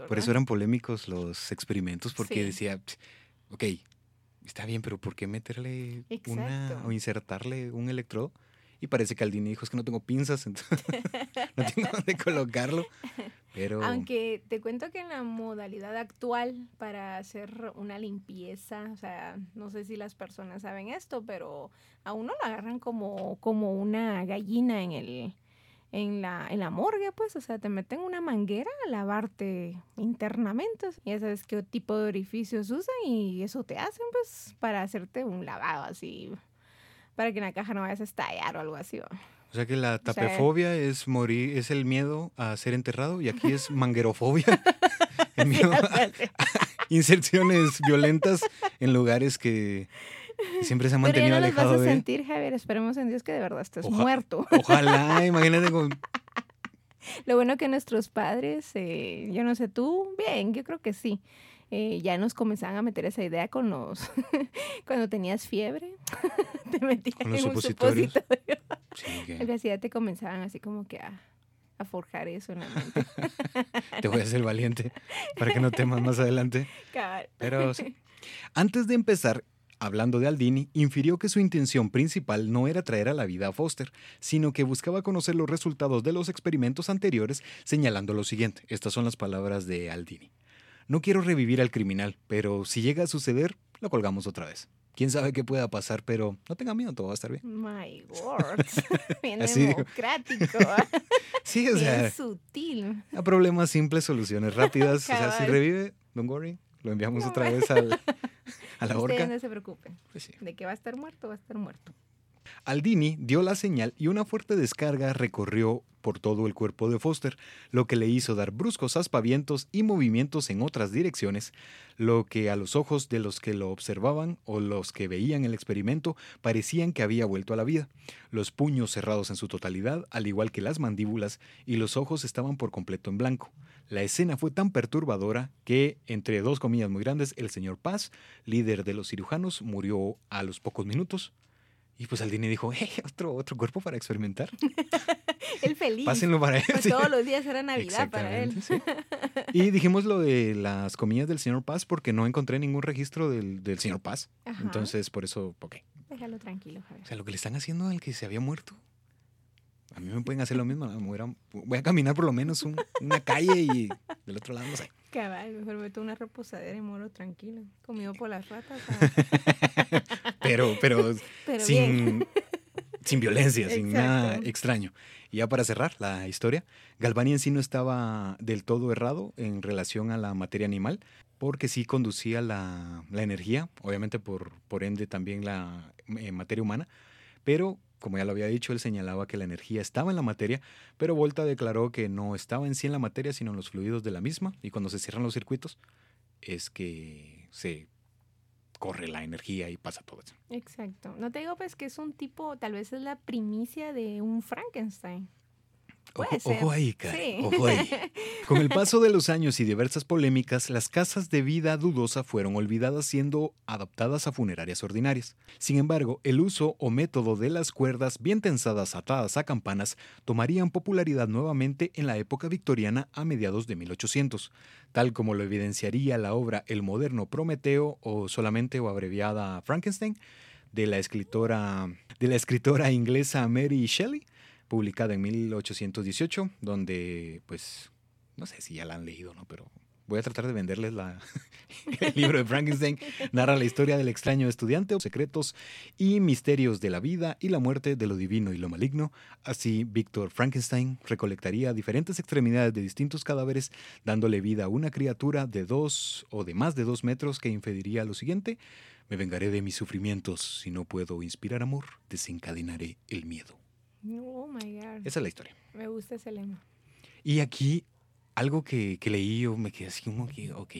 Speaker 1: por eso eran polémicos los experimentos, porque decía, ok, está bien, pero ¿por qué meterle una o insertarle un electrodo? Y parece que Aldini dijo, es que no tengo pinzas, entonces no tengo dónde colocarlo. Pero...
Speaker 2: Aunque te cuento que en la modalidad actual para hacer una limpieza, o sea, no sé si las personas saben esto, pero a uno lo agarran como, como una gallina en el... En la, en la morgue, pues, o sea, te meten una manguera a lavarte internamente. Ya sabes qué tipo de orificios usan y eso te hacen, pues, para hacerte un lavado así para que en la caja no vayas a estallar o algo así.
Speaker 1: O sea que la tapefobia es morir, es el miedo a ser enterrado y aquí es manguerofobia. el miedo a, inserciones violentas en lugares que Siempre se ha
Speaker 2: Pero ya
Speaker 1: mantenido
Speaker 2: no los vas
Speaker 1: alejado
Speaker 2: a
Speaker 1: de...
Speaker 2: sentir, Javier. Esperemos en Dios que de verdad estés
Speaker 1: Oja-
Speaker 2: muerto.
Speaker 1: Ojalá, imagínate con...
Speaker 2: Lo bueno que nuestros padres, eh, yo no sé tú, bien, yo creo que sí. Eh, ya nos comenzaban a meter esa idea con los cuando tenías fiebre, te metían en un
Speaker 1: supositorios.
Speaker 2: supositorio.
Speaker 1: Sí, que
Speaker 2: ya te comenzaban así como que a, a forjar eso en la mente.
Speaker 1: te voy a hacer valiente para que no temas más adelante. Pero. Antes de empezar, hablando de Aldini, infirió que su intención principal no era traer a la vida a Foster, sino que buscaba conocer los resultados de los experimentos anteriores, señalando lo siguiente. Estas son las palabras de Aldini. No quiero revivir al criminal, pero si llega a suceder, lo colgamos otra vez. Quién sabe qué pueda pasar, pero no tenga miedo, todo va a estar bien.
Speaker 2: My words. Bien
Speaker 1: Así
Speaker 2: democrático.
Speaker 1: Sí, o sea,
Speaker 2: Bien sutil.
Speaker 1: a problemas simples, soluciones rápidas. O sea, si revive, don't worry, lo enviamos
Speaker 2: No,
Speaker 1: otra vez al, a la
Speaker 2: Ustedes
Speaker 1: horca.
Speaker 2: no se preocupen.
Speaker 1: Pues sí.
Speaker 2: De que va a estar muerto, va a estar muerto.
Speaker 1: Aldini dio la señal y una fuerte descarga recorrió por todo el cuerpo de Foster, lo que le hizo dar bruscos aspavientos y movimientos en otras direcciones, lo que a los ojos de los que lo observaban o los que veían el experimento parecían que había vuelto a la vida. Los puños cerrados en su totalidad, al igual que las mandíbulas, y los ojos estaban por completo en blanco. La escena fue tan perturbadora que, entre dos comillas muy grandes, el señor Paz, líder de los cirujanos, murió a los pocos minutos. Y pues Aldini dijo, hey, otro, otro cuerpo para experimentar.
Speaker 2: Él feliz.
Speaker 1: Pásenlo para él.
Speaker 2: Pues. Todos los días era Navidad para él.
Speaker 1: Sí. Y dijimos lo de las comillas del señor Paz porque no encontré ningún registro del, del señor Paz.
Speaker 2: Ajá.
Speaker 1: Entonces, por eso, ok.
Speaker 2: Déjalo tranquilo, Javier.
Speaker 1: O sea, lo que le están haciendo al que se había muerto. A mí me pueden hacer lo mismo. voy, a, voy a caminar por lo menos un- una calle y del otro lado, no sé.
Speaker 2: Cabal, mejor meto una reposadera y moro tranquilo. Comido por las ratas.
Speaker 1: Pero, pero, sin, sin violencia, sin nada extraño. Y ya para cerrar la historia, Galvani en sí no estaba del todo errado en relación a la materia animal, porque sí conducía la, la energía, obviamente por, por ende también la eh, materia humana, pero como ya lo había dicho, él señalaba que la energía estaba en la materia, pero Volta declaró que no estaba en sí en la materia, sino en los fluidos de la misma, y cuando se cierran los circuitos es que se corre la energía y pasa todo eso.
Speaker 2: Exacto. No te digo pues que es un tipo, tal vez es la primicia de un Frankenstein. Puede
Speaker 1: Ojo, ahí, Karen,
Speaker 2: Sí.
Speaker 1: ojo ahí. Con el paso de los años y diversas polémicas, las casas de vida dudosa fueron olvidadas siendo adaptadas a funerarias ordinarias. Sin embargo, el uso o método de las cuerdas bien tensadas atadas a campanas tomarían popularidad nuevamente en la época victoriana a mediados de 1800, tal como lo evidenciaría la obra El moderno Prometeo o solamente o abreviada Frankenstein de la escritora, de la escritora inglesa Mary Shelley publicada en 1818, donde, pues, no sé si ya la han leído, ¿no? Pero voy a tratar de venderles la, el libro de Frankenstein. Narra la historia del extraño estudiante, secretos y misterios de la vida y la muerte de lo divino y lo maligno. Así, Víctor Frankenstein recolectaría diferentes extremidades de distintos cadáveres, dándole vida a una criatura de dos o de más de dos metros que infediría lo siguiente. Me vengaré de mis sufrimientos. Si no puedo inspirar amor, desencadenaré el miedo.
Speaker 2: Oh my God.
Speaker 1: Esa es la historia.
Speaker 2: Me gusta ese lema.
Speaker 1: Y aquí, algo que, que leí, yo me quedé así como que, ok.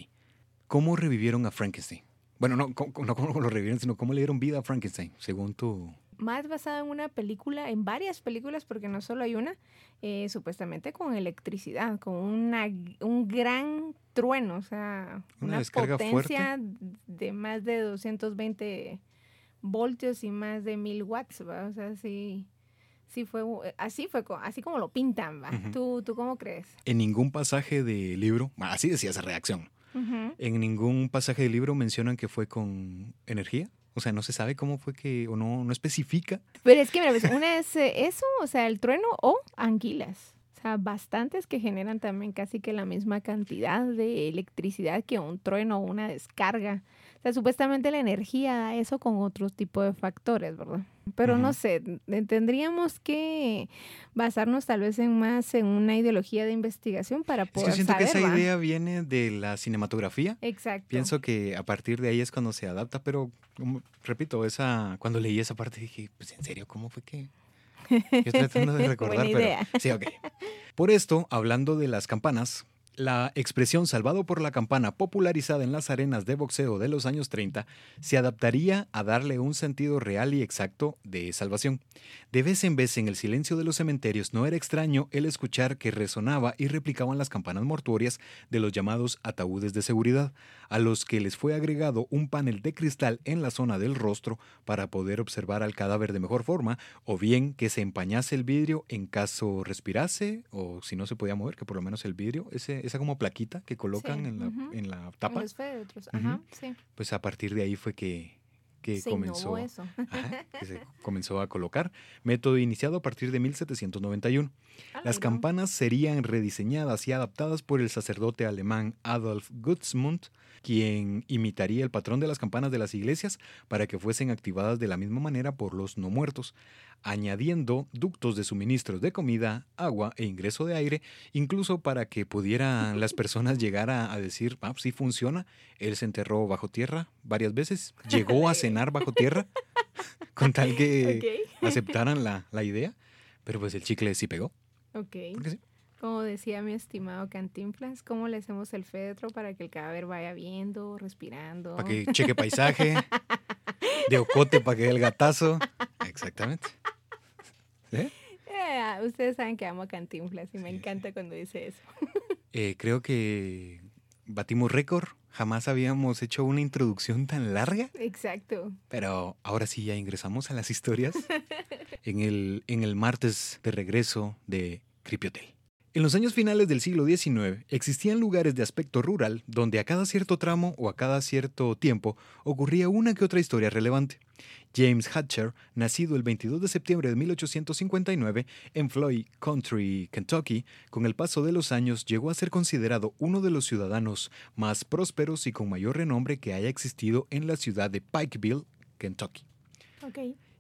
Speaker 1: ¿Cómo revivieron a Frankenstein? Bueno, no, no cómo lo revivieron, sino cómo le dieron vida a Frankenstein, según tu...
Speaker 2: Más basado en una película, en varias películas, porque no solo hay una, eh, supuestamente con electricidad, con una, un gran trueno, o sea,
Speaker 1: Una
Speaker 2: una,
Speaker 1: descarga
Speaker 2: potencia de más de 220 voltios y más de 1000 watts, ¿va? O sea, sí, sí fue, así fue, así como lo pintan, ¿va?
Speaker 1: Ujú.
Speaker 2: ¿Tú, ¿Tú cómo crees?
Speaker 1: En ningún pasaje del libro, así decía esa reacción, en ningún pasaje del libro mencionan que fue con energía. O sea, no se sabe cómo fue que, o no, no especifica.
Speaker 2: Pero es que, mira, pues, una es eh, eso, o sea, el trueno o anguilas. O sea, bastantes que generan también casi que la misma cantidad de electricidad que un trueno o una descarga. O sea, supuestamente la energía da eso con otros tipos de factores, ¿verdad? Pero no sé, eh, tendríamos que basarnos tal vez en más en una ideología de investigación para
Speaker 1: Es que
Speaker 2: poder
Speaker 1: yo siento
Speaker 2: saber,
Speaker 1: que esa
Speaker 2: ¿va?
Speaker 1: idea viene de la cinematografía.
Speaker 2: Exacto.
Speaker 1: Pienso que a partir de ahí es cuando se adapta, pero como- repito, esa cuando leí esa parte dije, pues en serio, ¿cómo fue que? Yo estoy tratando de recordar,
Speaker 2: Buena
Speaker 1: pero
Speaker 2: idea.
Speaker 1: sí, ok. Por esto, hablando de las campanas, La expresión salvado por la campana popularizada en las arenas de boxeo de los años 30 se adaptaría a darle un sentido real y exacto de salvación. De vez en vez en el silencio de los cementerios no era extraño el escuchar que resonaba y replicaban las campanas mortuorias de los llamados ataúdes de seguridad, a los que les fue agregado un panel de cristal en la zona del rostro para poder observar al cadáver de mejor forma, o bien que se empañase el vidrio en caso respirase, o si no se podía mover, que por lo menos el vidrio, ese esa como plaquita que colocan en, la, en, la, tapa.
Speaker 2: Los Ajá, sí.
Speaker 1: Pues a partir de ahí fue que, que comenzó,
Speaker 2: eso.
Speaker 1: que se comenzó a colocar. Método iniciado a partir de 1791. Las campanas serían rediseñadas y adaptadas por el sacerdote alemán Adolf Gutzmund, quien imitaría el patrón de las campanas de las iglesias para que fuesen activadas de la misma manera por los no muertos añadiendo ductos de suministros de comida, agua e ingreso de aire, incluso para que pudieran las personas llegar a, decir, ah, sí funciona. Él se enterró bajo tierra varias veces, llegó a cenar bajo tierra, con tal que aceptaran la, idea, pero pues el chicle sí pegó.
Speaker 2: Ok. Como decía mi estimado Cantinflas, ¿cómo le hacemos el féretro para que el cadáver vaya viendo, respirando?
Speaker 1: Para que cheque paisaje, de ocote para que el gatazo. Exactamente.
Speaker 2: ¿Eh? Eh, ustedes saben que amo Cantinflas y me encanta cuando dice eso.
Speaker 1: Eh, creo que batimos récord. Jamás habíamos hecho una introducción tan larga.
Speaker 2: Exacto.
Speaker 1: Pero ahora sí ya ingresamos a las historias en el, en el martes de regreso de Creepy Hotel. En los años finales del siglo XIX existían lugares de aspecto rural donde a cada cierto tramo o a cada cierto tiempo ocurría una que otra historia relevante. James Hatcher, nacido el 22 de septiembre de 1859 en Floyd Country, Kentucky, con el paso de los años llegó a ser considerado uno de los ciudadanos más prósperos y con mayor renombre que haya existido en la ciudad de Pikeville, Kentucky.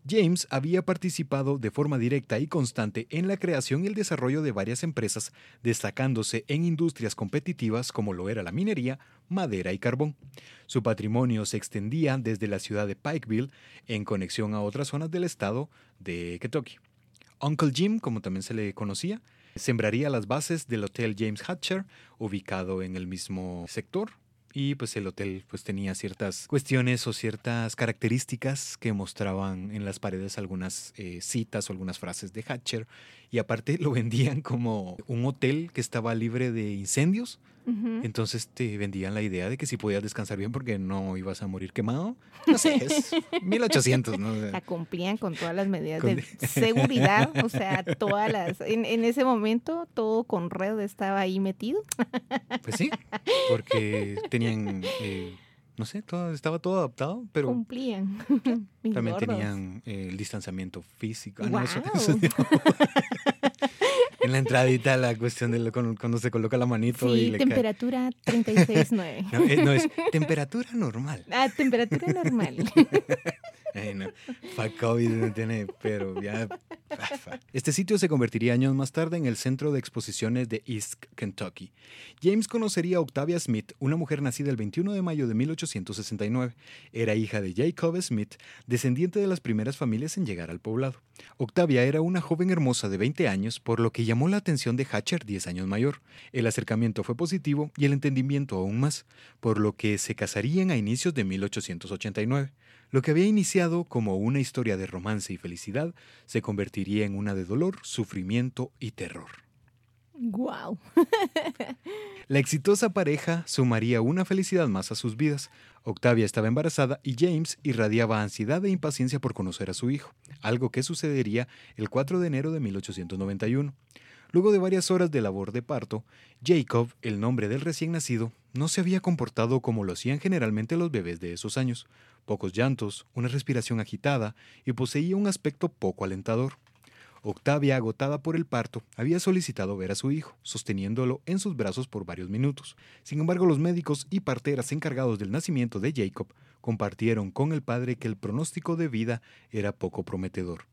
Speaker 1: James había participado de forma directa y constante en la creación y el desarrollo de varias empresas, destacándose en industrias competitivas como lo era la minería, madera y carbón. Su patrimonio se extendía desde la ciudad de Pikeville en conexión a otras zonas del estado de Kentucky. Uncle Jim, como también se le conocía, sembraría las bases del Hotel James Hatcher, ubicado en el mismo sector, y pues el hotel pues tenía ciertas cuestiones o ciertas características que mostraban en las paredes algunas eh, citas o algunas frases de Hatcher y aparte lo vendían como un hotel que estaba libre de incendios entonces te vendían la idea de que si podías descansar bien porque no ibas a morir quemado. No sé, es 1800, ¿no?
Speaker 2: la cumplían con todas las medidas de seguridad, o sea, todas las... En, ese momento todo con red estaba ahí metido.
Speaker 1: Pues sí, porque tenían... Eh, no sé, todo, estaba todo adaptado, pero...
Speaker 2: Cumplían.
Speaker 1: También tenían eh, el distanciamiento físico. Ah, en la entradita la cuestión de cuando, se coloca la manito
Speaker 2: y le temperatura 36.9.
Speaker 1: No, eh, no, es temperatura normal.
Speaker 2: Ah, temperatura normal.
Speaker 1: Este sitio se convertiría años más tarde en el centro de exposiciones de East Kentucky. James conocería a Octavia Smith, una mujer nacida el 21 de mayo de 1869. Era hija de Jacob Smith, descendiente de las primeras familias en llegar al poblado. Octavia era una joven hermosa de 20 años, por lo que llamó la atención de Hatcher, 10 años mayor. El acercamiento fue positivo y el entendimiento aún más, por lo que se casarían a inicios de 1889. Lo que había iniciado como una historia de romance y felicidad se convertiría en una de dolor, sufrimiento y terror.
Speaker 2: ¡Guau!
Speaker 1: La exitosa pareja sumaría una felicidad más a sus vidas. Octavia estaba embarazada y James irradiaba ansiedad e impaciencia por conocer a su hijo, algo que sucedería el 4 de enero de 1891. Luego de varias horas de labor de parto, Jacob, el nombre del recién nacido, no se había comportado como lo hacían generalmente los bebés de esos años pocos llantos, una respiración agitada y poseía un aspecto poco alentador. Octavia, agotada por el parto, había solicitado ver a su hijo, sosteniéndolo en sus brazos por varios minutos. Sin embargo, los médicos y parteras encargados del nacimiento de Jacob compartieron con el padre que el pronóstico de vida era poco prometedor.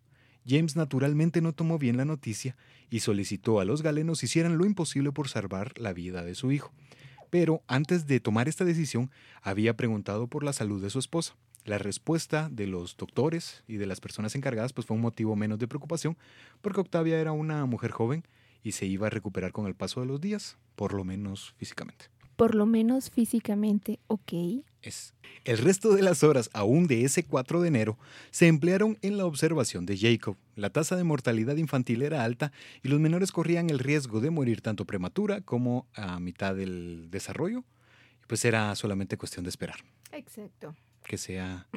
Speaker 1: James naturalmente no tomó bien la noticia y solicitó a los galenos hicieran lo imposible por salvar la vida de su hijo. Pero antes de tomar esta decisión, había preguntado por la salud de su esposa. La respuesta de los doctores y de las personas encargadas pues fue un motivo menos de preocupación, porque Octavia era una mujer joven y se iba a recuperar con el paso de los días, por lo menos físicamente.
Speaker 2: Por lo menos físicamente, ok.
Speaker 1: Es. El resto de las horas, aún de ese 4 de enero, se emplearon en la observación de Jacob. La tasa de mortalidad infantil era alta y los menores corrían el riesgo de morir tanto prematura como a mitad del desarrollo. Pues era solamente cuestión de esperar.
Speaker 2: Exacto.
Speaker 1: Que sea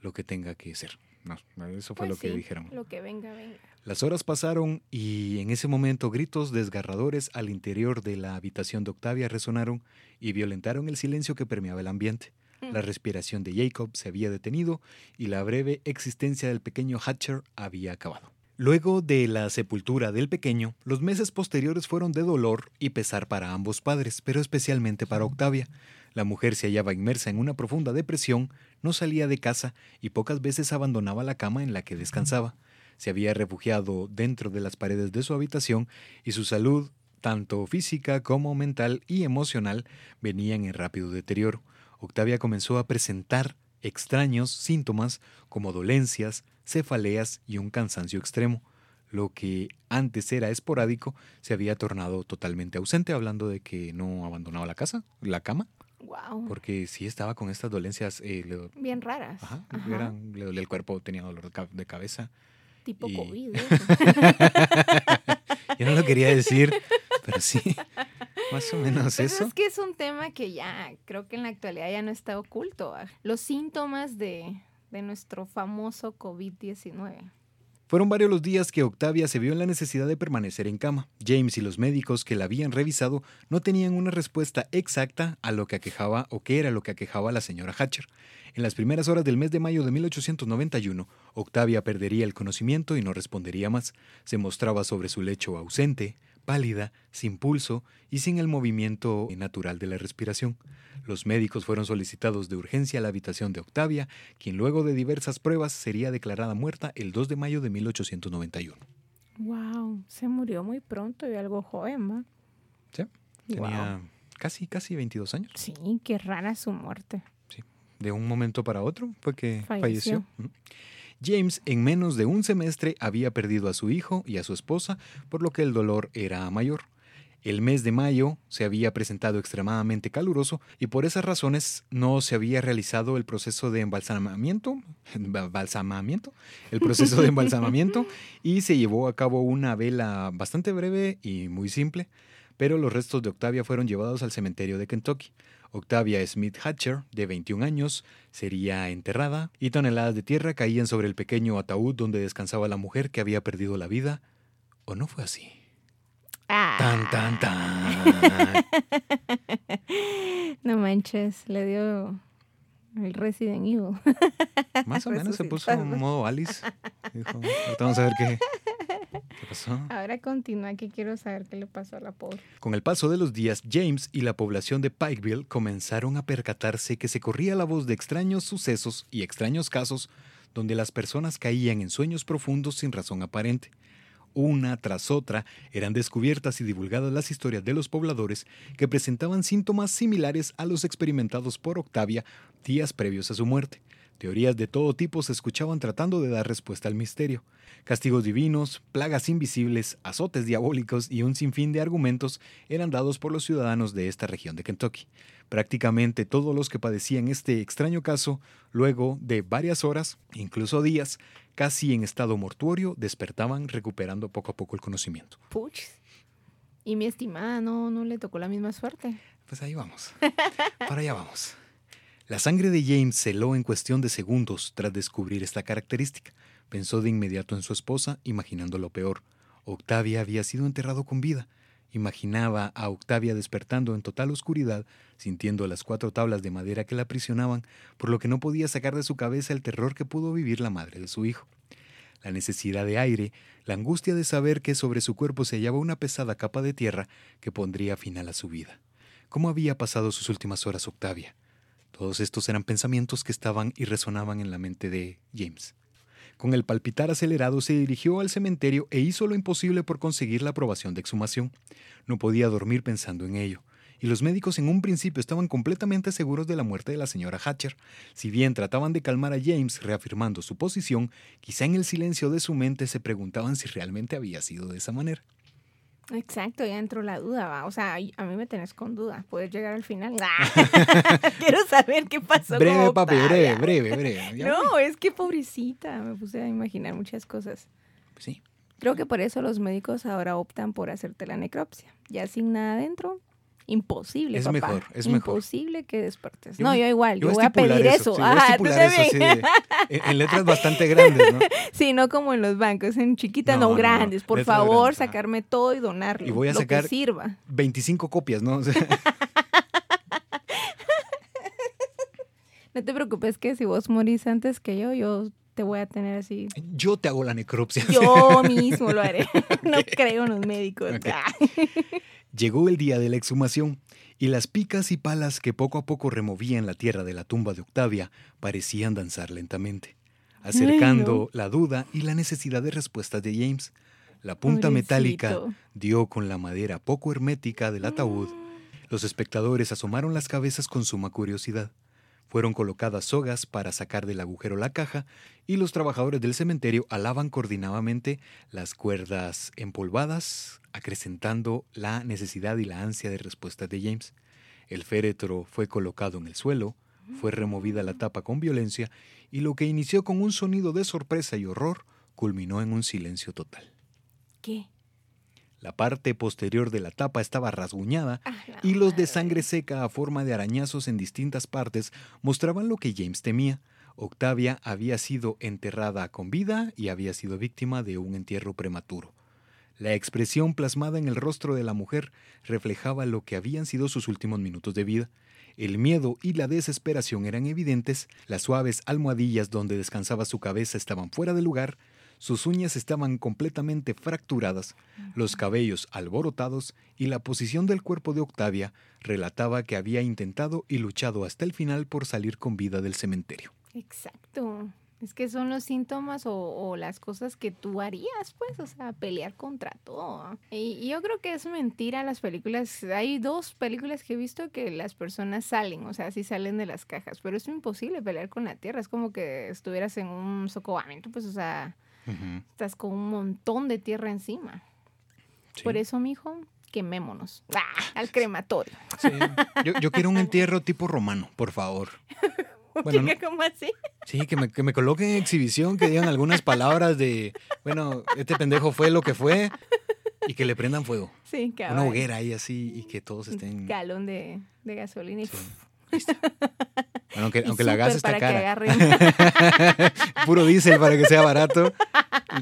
Speaker 1: lo que tenga que ser. No, eso fue
Speaker 2: Pues
Speaker 1: lo que
Speaker 2: sí,
Speaker 1: dijeron.
Speaker 2: Lo que venga, venga.
Speaker 1: Las horas pasaron y en ese momento gritos desgarradores al interior de la habitación de Octavia resonaron y violentaron el silencio que permeaba el ambiente. La respiración de Jacob se había detenido y la breve existencia del pequeño Hatcher había acabado. Luego de la sepultura del pequeño, los meses posteriores fueron de dolor y pesar para ambos padres, pero especialmente para Octavia. La mujer se hallaba inmersa en una profunda depresión, no salía de casa y pocas veces abandonaba la cama en la que descansaba. Se había refugiado dentro de las paredes de su habitación y su salud, tanto física como mental y emocional, venían en rápido deterioro. Octavia comenzó a presentar extraños síntomas como dolencias, cefaleas y un cansancio extremo. Lo que antes era esporádico se había tornado totalmente ausente, hablando de que no abandonaba la casa, la cama,
Speaker 2: Wow.
Speaker 1: porque sí estaba con estas dolencias, eh, le-
Speaker 2: Bien raras.
Speaker 1: ajá, le dolía el cuerpo, tenía dolor de ca- de cabeza.
Speaker 2: Tipo
Speaker 1: y-
Speaker 2: COVID. eso.
Speaker 1: Yo no lo quería decir, pero sí, más o menos
Speaker 2: Pues
Speaker 1: eso.
Speaker 2: es que es un tema que ya creo que en la actualidad ya no está oculto. ah. Los síntomas de, de nuestro famoso COVID-19.
Speaker 1: Fueron varios los días que Octavia se vio en la necesidad de permanecer en cama. James y los médicos que la habían revisado no tenían una respuesta exacta a lo que aquejaba o qué era lo que aquejaba a la señora Hatcher. En las primeras horas del mes de mayo de 1891, Octavia perdería el conocimiento y no respondería más. Se mostraba sobre su lecho ausente, pálida, sin pulso y sin el movimiento natural de la respiración. Los médicos fueron solicitados de urgencia a la habitación de Octavia, quien luego de diversas pruebas sería declarada muerta el 2 de mayo de 1891.
Speaker 2: Wow, se murió muy pronto y algo joven, ¿va?
Speaker 1: Sí, Tenía casi, casi 22 años.
Speaker 2: Sí, qué rara su muerte.
Speaker 1: De un momento para otro fue que
Speaker 2: Falleció.
Speaker 1: falleció. James en menos de un semestre había perdido a su hijo y a su esposa, por lo que el dolor era mayor. El mes de mayo se había presentado extremadamente caluroso y por esas razones no se había realizado el proceso de embalsamamiento, ba- balsamamiento, el proceso de embalsamamiento y se llevó a cabo una vela bastante breve y muy simple, pero los restos de Octavia fueron llevados al cementerio de Kentucky. Octavia Smith Hatcher, de 21 años, sería enterrada y toneladas de tierra caían sobre el pequeño ataúd donde descansaba la mujer que había perdido la vida. ¿O no fue así?
Speaker 2: Ah.
Speaker 1: Tan, tan, tan.
Speaker 2: No manches, le dio el Resident Evil.
Speaker 1: Más o menos se puso en modo Alice. Dijo, "Ahorita vamos a ver qué, qué pasó.
Speaker 2: Ahora continúa, que quiero saber qué le pasó a la pobre.
Speaker 1: Con el paso de los días, James y la población de Pikeville comenzaron a percatarse que se corría la voz de extraños sucesos y extraños casos donde las personas caían en sueños profundos sin razón aparente. Una tras otra eran descubiertas y divulgadas las historias de los pobladores que presentaban síntomas similares a los experimentados por Octavia días previos a su muerte. Teorías de todo tipo se escuchaban tratando de dar respuesta al misterio. Castigos divinos, plagas invisibles, azotes diabólicos y un sinfín de argumentos eran dados por los ciudadanos de esta región de Kentucky. Prácticamente todos los que padecían este extraño caso, luego de varias horas, incluso días, casi en estado mortuorio, despertaban recuperando poco a poco el conocimiento.
Speaker 2: Puch. Y mi estimada no, no le tocó la misma suerte.
Speaker 1: Pues ahí vamos. Para allá vamos. La sangre de James se heló en cuestión de segundos tras descubrir esta característica. Pensó de inmediato en su esposa, imaginando lo peor. Octavia había sido enterrado con vida. Imaginaba a Octavia despertando en total oscuridad, sintiendo las cuatro tablas de madera que la aprisionaban, por lo que no podía sacar de su cabeza el terror que pudo vivir la madre de su hijo. La necesidad de aire, la angustia de saber que sobre su cuerpo se hallaba una pesada capa de tierra que pondría final a su vida. ¿Cómo había pasado sus últimas horas Octavia? Todos estos eran pensamientos que estaban y resonaban en la mente de James. Con el palpitar acelerado se dirigió al cementerio e hizo lo imposible por conseguir la aprobación de exhumación. No podía dormir pensando en ello, y los médicos en un principio estaban completamente seguros de la muerte de la señora Hatcher. Si bien trataban de calmar a James reafirmando su posición, quizá en el silencio de su mente se preguntaban si realmente había sido de esa manera.
Speaker 2: Exacto, ya entró la duda, va. O sea, a mí me tenés con duda. ¿Puedes llegar al final? Quiero saber qué pasó.
Speaker 1: Breve, papi, breve, breve, breve.
Speaker 2: no, es que pobrecita, me puse a imaginar muchas cosas.
Speaker 1: Sí.
Speaker 2: Creo que por eso los médicos ahora optan por hacerte la necropsia. Ya sin nada adentro, imposible.
Speaker 1: Es
Speaker 2: papá.
Speaker 1: mejor, es
Speaker 2: imposible que despertes. no, yo igual, yo,
Speaker 1: voy
Speaker 2: a, pedir eso.
Speaker 1: Ajá, tú también. en, letras bastante grandes, ¿no?
Speaker 2: Sí, no como en los bancos, en chiquitas, no, grandes. Por favor, sacarme todo y donarlo.
Speaker 1: Y voy a sacar
Speaker 2: que sirva.
Speaker 1: 25 copias, ¿no?
Speaker 2: no te preocupes que si vos morís antes que yo, yo te voy a tener así.
Speaker 1: Yo te hago la necropsia.
Speaker 2: Yo mismo lo haré. no creo en los médicos.
Speaker 1: Llegó el día de la exhumación y las picas y palas que poco a poco removían la tierra de la tumba de Octavia parecían danzar lentamente, acercando la duda y la necesidad de respuestas de James. La punta metálica dio con la madera poco hermética del ataúd. Mm. Los espectadores asomaron las cabezas con suma curiosidad. Fueron colocadas sogas para sacar del agujero la caja y los trabajadores del cementerio alaban coordinadamente las cuerdas empolvadas, acrecentando la necesidad y la ansia de respuesta de James. El féretro fue colocado en el suelo, fue removida la tapa con violencia y lo que inició con un sonido de sorpresa y horror culminó en un silencio total.
Speaker 2: ¿Qué?
Speaker 1: La parte posterior de la tapa estaba rasguñada y los de sangre seca a forma de arañazos en distintas partes mostraban lo que James temía. Octavia había sido enterrada con vida y había sido víctima de un entierro prematuro. La expresión plasmada en el rostro de la mujer reflejaba lo que habían sido sus últimos minutos de vida. El miedo y la desesperación eran evidentes, las suaves almohadillas donde descansaba su cabeza estaban fuera de lugar, sus uñas estaban completamente fracturadas, los cabellos alborotados y la posición del cuerpo de Octavia relataba que había intentado y luchado hasta el final por salir con vida del cementerio.
Speaker 2: Exacto. Es que son los síntomas o, las cosas que tú harías, pues, o sea, pelear contra todo. Y, yo creo que es mentira las películas. Hay dos películas que he visto que las personas salen, o sea, sí salen de las cajas, pero es imposible pelear con la tierra. Es como que estuvieras en un socavamiento, pues, o sea, Estás con un montón de tierra encima. Por eso, mijo, quemémonos. ¡Ah! Al crematorio.
Speaker 1: Yo, quiero un entierro tipo romano, por favor.
Speaker 2: Bueno, ¿Cómo así?
Speaker 1: Sí, que me, que me coloquen en exhibición, que digan algunas palabras de, bueno, este pendejo fue lo que fue, y que le prendan fuego.
Speaker 2: Sí,
Speaker 1: Una hoguera ahí así, y que todos estén...
Speaker 2: Galón de, de gasolina y...
Speaker 1: Bueno, aunque, la gas está cara. Puro diésel para que sea barato.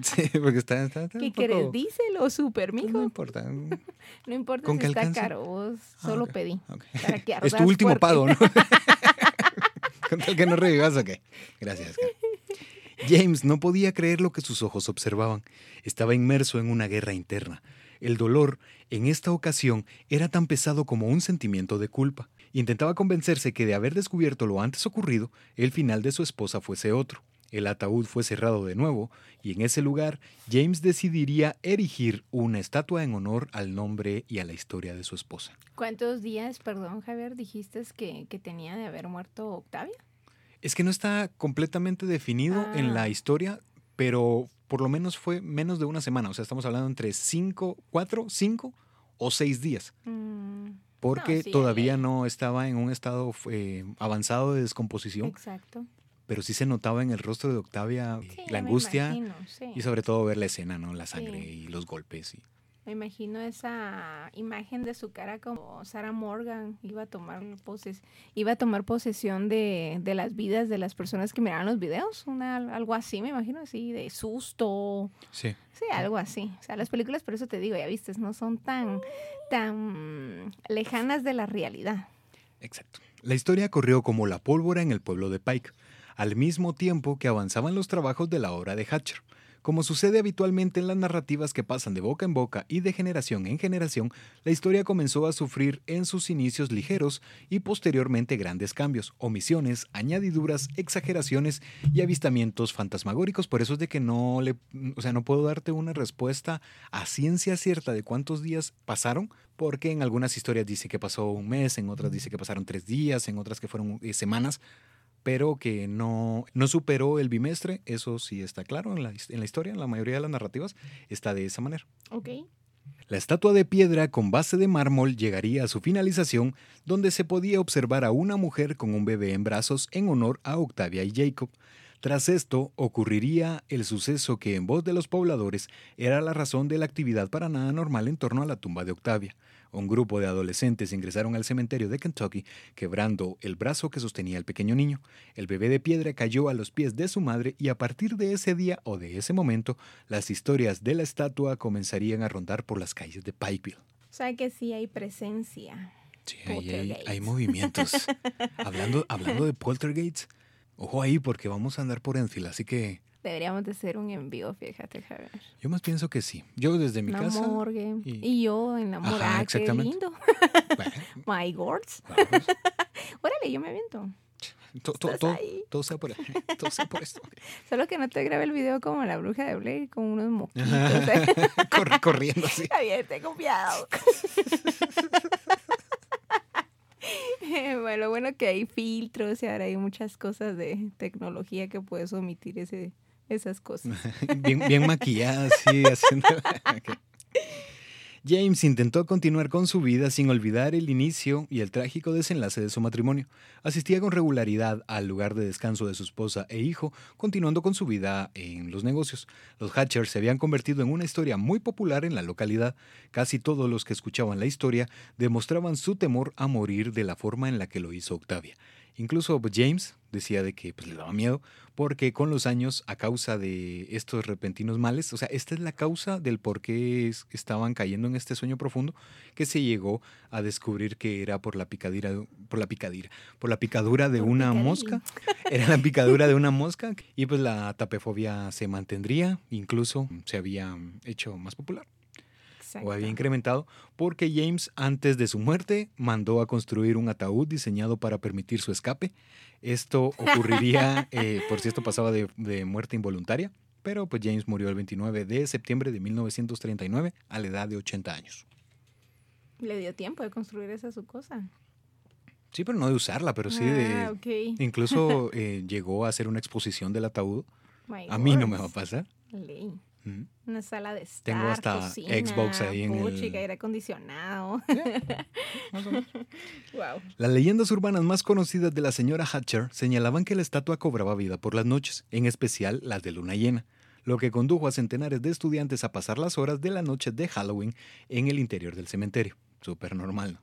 Speaker 1: Sí, porque está, está,
Speaker 2: ¿Qué quieres? ¿Diésel o super, mijo?
Speaker 1: No importa.
Speaker 2: no importa si está caro, vos ah, solo pedí.
Speaker 1: es tu último pago, ¿no? Con tal que no revivas, ok. Gracias. James no podía creer lo que sus ojos observaban. Estaba inmerso en una guerra interna. El dolor, en esta ocasión, era tan pesado como un sentimiento de culpa. Intentaba convencerse que de haber descubierto lo antes ocurrido, el final de su esposa fuese otro. El ataúd fue cerrado de nuevo y en ese lugar James decidiría erigir una estatua en honor al nombre y a la historia de su esposa.
Speaker 2: ¿Cuántos días, perdón Javier, dijiste que, que tenía de haber muerto Octavia?
Speaker 1: Es que no está completamente definido en la ah. historia, pero por lo menos fue menos de una semana. O sea, estamos hablando entre cinco, cuatro, cinco o seis días. Mm. Porque todavía no estaba en un estado eh, avanzado de descomposición.
Speaker 2: Exacto.
Speaker 1: Pero sí se notaba en el rostro de Octavia la angustia y sobre todo ver la escena, ¿no? La sangre y los golpes. Y...
Speaker 2: Me imagino esa imagen de su cara como Sarah Morgan iba a tomar poses, iba a tomar posesión de, de, las vidas de las personas que miraban los videos, una, algo así, me imagino así, de susto.
Speaker 1: Sí.
Speaker 2: Sí, algo así. O sea, las películas, por eso te digo, ya viste, no son tan, tan lejanas de la realidad.
Speaker 1: Exacto. La historia corrió como la pólvora en el pueblo de Pike, al mismo tiempo que avanzaban los trabajos de la obra de Hatcher. Como sucede habitualmente en las narrativas que pasan de boca en boca y de generación en generación, la historia comenzó a sufrir en sus inicios ligeros y posteriormente grandes cambios, omisiones, añadiduras, exageraciones y avistamientos fantasmagóricos. Por eso es de que no le, o sea, no puedo darte una respuesta a ciencia cierta de cuántos días pasaron, porque en algunas historias dice que pasó un mes, en otras dice que pasaron tres días, en otras que fueron eh, semanas pero que no, no superó el bimestre, eso sí está claro en la, en la historia, en la mayoría de las narrativas está de esa manera.
Speaker 2: Ok.
Speaker 1: La estatua de piedra con base de mármol llegaría a su finalización, donde se podía observar a una mujer con un bebé en brazos en honor a Octavia y Jacob. Tras esto, ocurriría el suceso que en voz de los pobladores era la razón de la actividad para nada normal en torno a la tumba de Octavia. Un grupo de adolescentes ingresaron al cementerio de Kentucky, quebrando el brazo que sostenía el pequeño niño. El bebé de piedra cayó a los pies de su madre y a partir de ese día o de ese momento, las historias de la estatua comenzarían a rondar por las calles de Pikeville.
Speaker 2: O sea que sí hay presencia.
Speaker 1: Sí, hay, hay, movimientos. hablando, hablando de poltergeists, Ojo ahí porque vamos a andar por Enfield, así que...
Speaker 2: Deberíamos de hacer un envío, fíjate, Javier.
Speaker 1: Yo más pienso que sí. Yo desde mi
Speaker 2: la
Speaker 1: casa...
Speaker 2: Morgue. Y... yo en la morgue. Ah, qué lindo. My gourds. Órale, yo me aviento.
Speaker 1: Todo, todo, todo, sea por, todo sea por esto.
Speaker 2: Solo que no te grabe el video como la bruja de Blair con unos moquitos.
Speaker 1: corriendo así.
Speaker 2: Javier, ten cuidado. bueno, bueno que hay filtros y ahora hay muchas cosas de tecnología que puedes omitir ese, esas cosas.
Speaker 1: bien, bien maquilladas, sí, haciendo... James intentó continuar con su vida sin olvidar el inicio y el trágico desenlace de su matrimonio. Asistía con regularidad al lugar de descanso de su esposa e hijo, continuando con su vida en los negocios. Los Hatchers se habían convertido en una historia muy popular en la localidad. Casi todos los que escuchaban la historia demostraban su temor a morir de la forma en la que lo hizo Octavia. Incluso James decía de que pues, le daba miedo porque con los años, a causa de estos repentinos males, o sea, esta es la causa del por qué estaban cayendo en este sueño profundo, que se llegó a descubrir que era por la picadura, por la picadura, por la picadura de una mosca. Era la picadura de una mosca y pues la tapefobia se mantendría, incluso se había hecho más popular o había incrementado, porque James antes de su muerte mandó a construir un ataúd diseñado para permitir su escape. Esto ocurriría eh, por si esto pasaba de, de, muerte involuntaria, pero pues James murió el 29 de septiembre de 1939 a la edad de 80 años.
Speaker 2: Le dio tiempo de construir esa su cosa.
Speaker 1: Sí, pero no de usarla, pero sí de...
Speaker 2: Ah,
Speaker 1: incluso eh, llegó a hacer una exposición del ataúd. a mí no me va a pasar.
Speaker 2: Ley. Una sala de estar,
Speaker 1: Tengo hasta Xbox ahí en
Speaker 2: el... aire acondicionado.
Speaker 1: wow. Las leyendas urbanas más conocidas de la señora Hatcher señalaban que la estatua cobraba vida por las noches, en especial las de luna llena, lo que condujo a centenares de estudiantes a pasar las horas de la noche de Halloween en el interior del cementerio súper normal,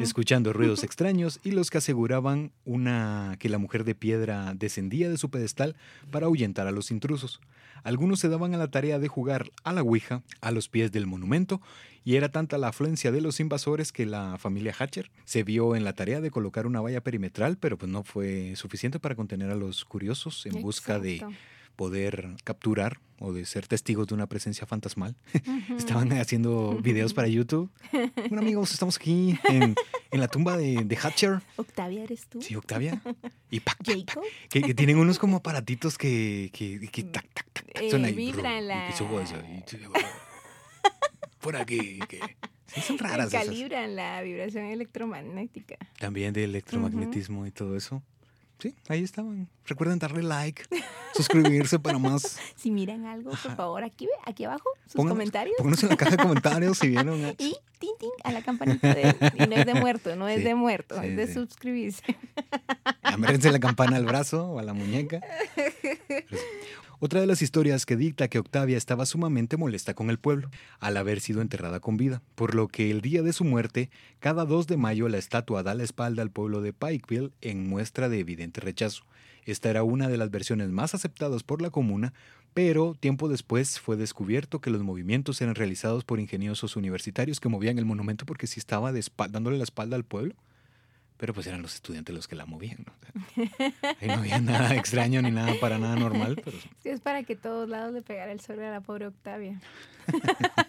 Speaker 1: escuchando ruidos extraños y los que aseguraban una, que la mujer de piedra descendía de su pedestal para ahuyentar a los intrusos. Algunos se daban a la tarea de jugar a la Ouija a los pies del monumento y era tanta la afluencia de los invasores que la familia Hatcher se vio en la tarea de colocar una valla perimetral, pero pues no fue suficiente para contener a los curiosos en busca de poder capturar o de ser testigos de una presencia fantasmal. Estaban haciendo videos para YouTube. Bueno, amigos, estamos aquí en, la tumba de, de, Hatcher.
Speaker 2: Octavia, ¿eres tú?
Speaker 1: Sí, Octavia. Y que, tienen unos como aparatitos que, que, tac, tac, tac,
Speaker 2: son ahí. Vibran la...
Speaker 1: por aquí. Que, son raras.
Speaker 2: calibran la vibración electromagnética.
Speaker 1: También de electromagnetismo y todo eso. Sí, ahí estaban. Recuerden darle like, suscribirse para más.
Speaker 2: Si miran algo, por favor, aquí, aquí abajo, sus comentarios.
Speaker 1: Pónganos en la caja de comentarios si vieron.
Speaker 2: Y tin, tin, a la campanita. De, y no es de muerto, no es de muerto, es de suscribirse.
Speaker 1: Amérense la campana al brazo o a la muñeca. Otra de las historias que dicta que Octavia estaba sumamente molesta con el pueblo, al haber sido enterrada con vida, por lo que el día de su muerte, cada 2 de mayo la estatua da la espalda al pueblo de Pikeville en muestra de evidente rechazo. Esta era una de las versiones más aceptadas por la comuna, pero tiempo después fue descubierto que los movimientos eran realizados por ingeniosos universitarios que movían el monumento porque sí estaba dándole la espalda al pueblo pero pues eran los estudiantes los que la movían. ¿no? Ahí no había nada extraño ni nada para nada normal. Pero...
Speaker 2: es para que todos lados le pegara el sol a la pobre Octavia.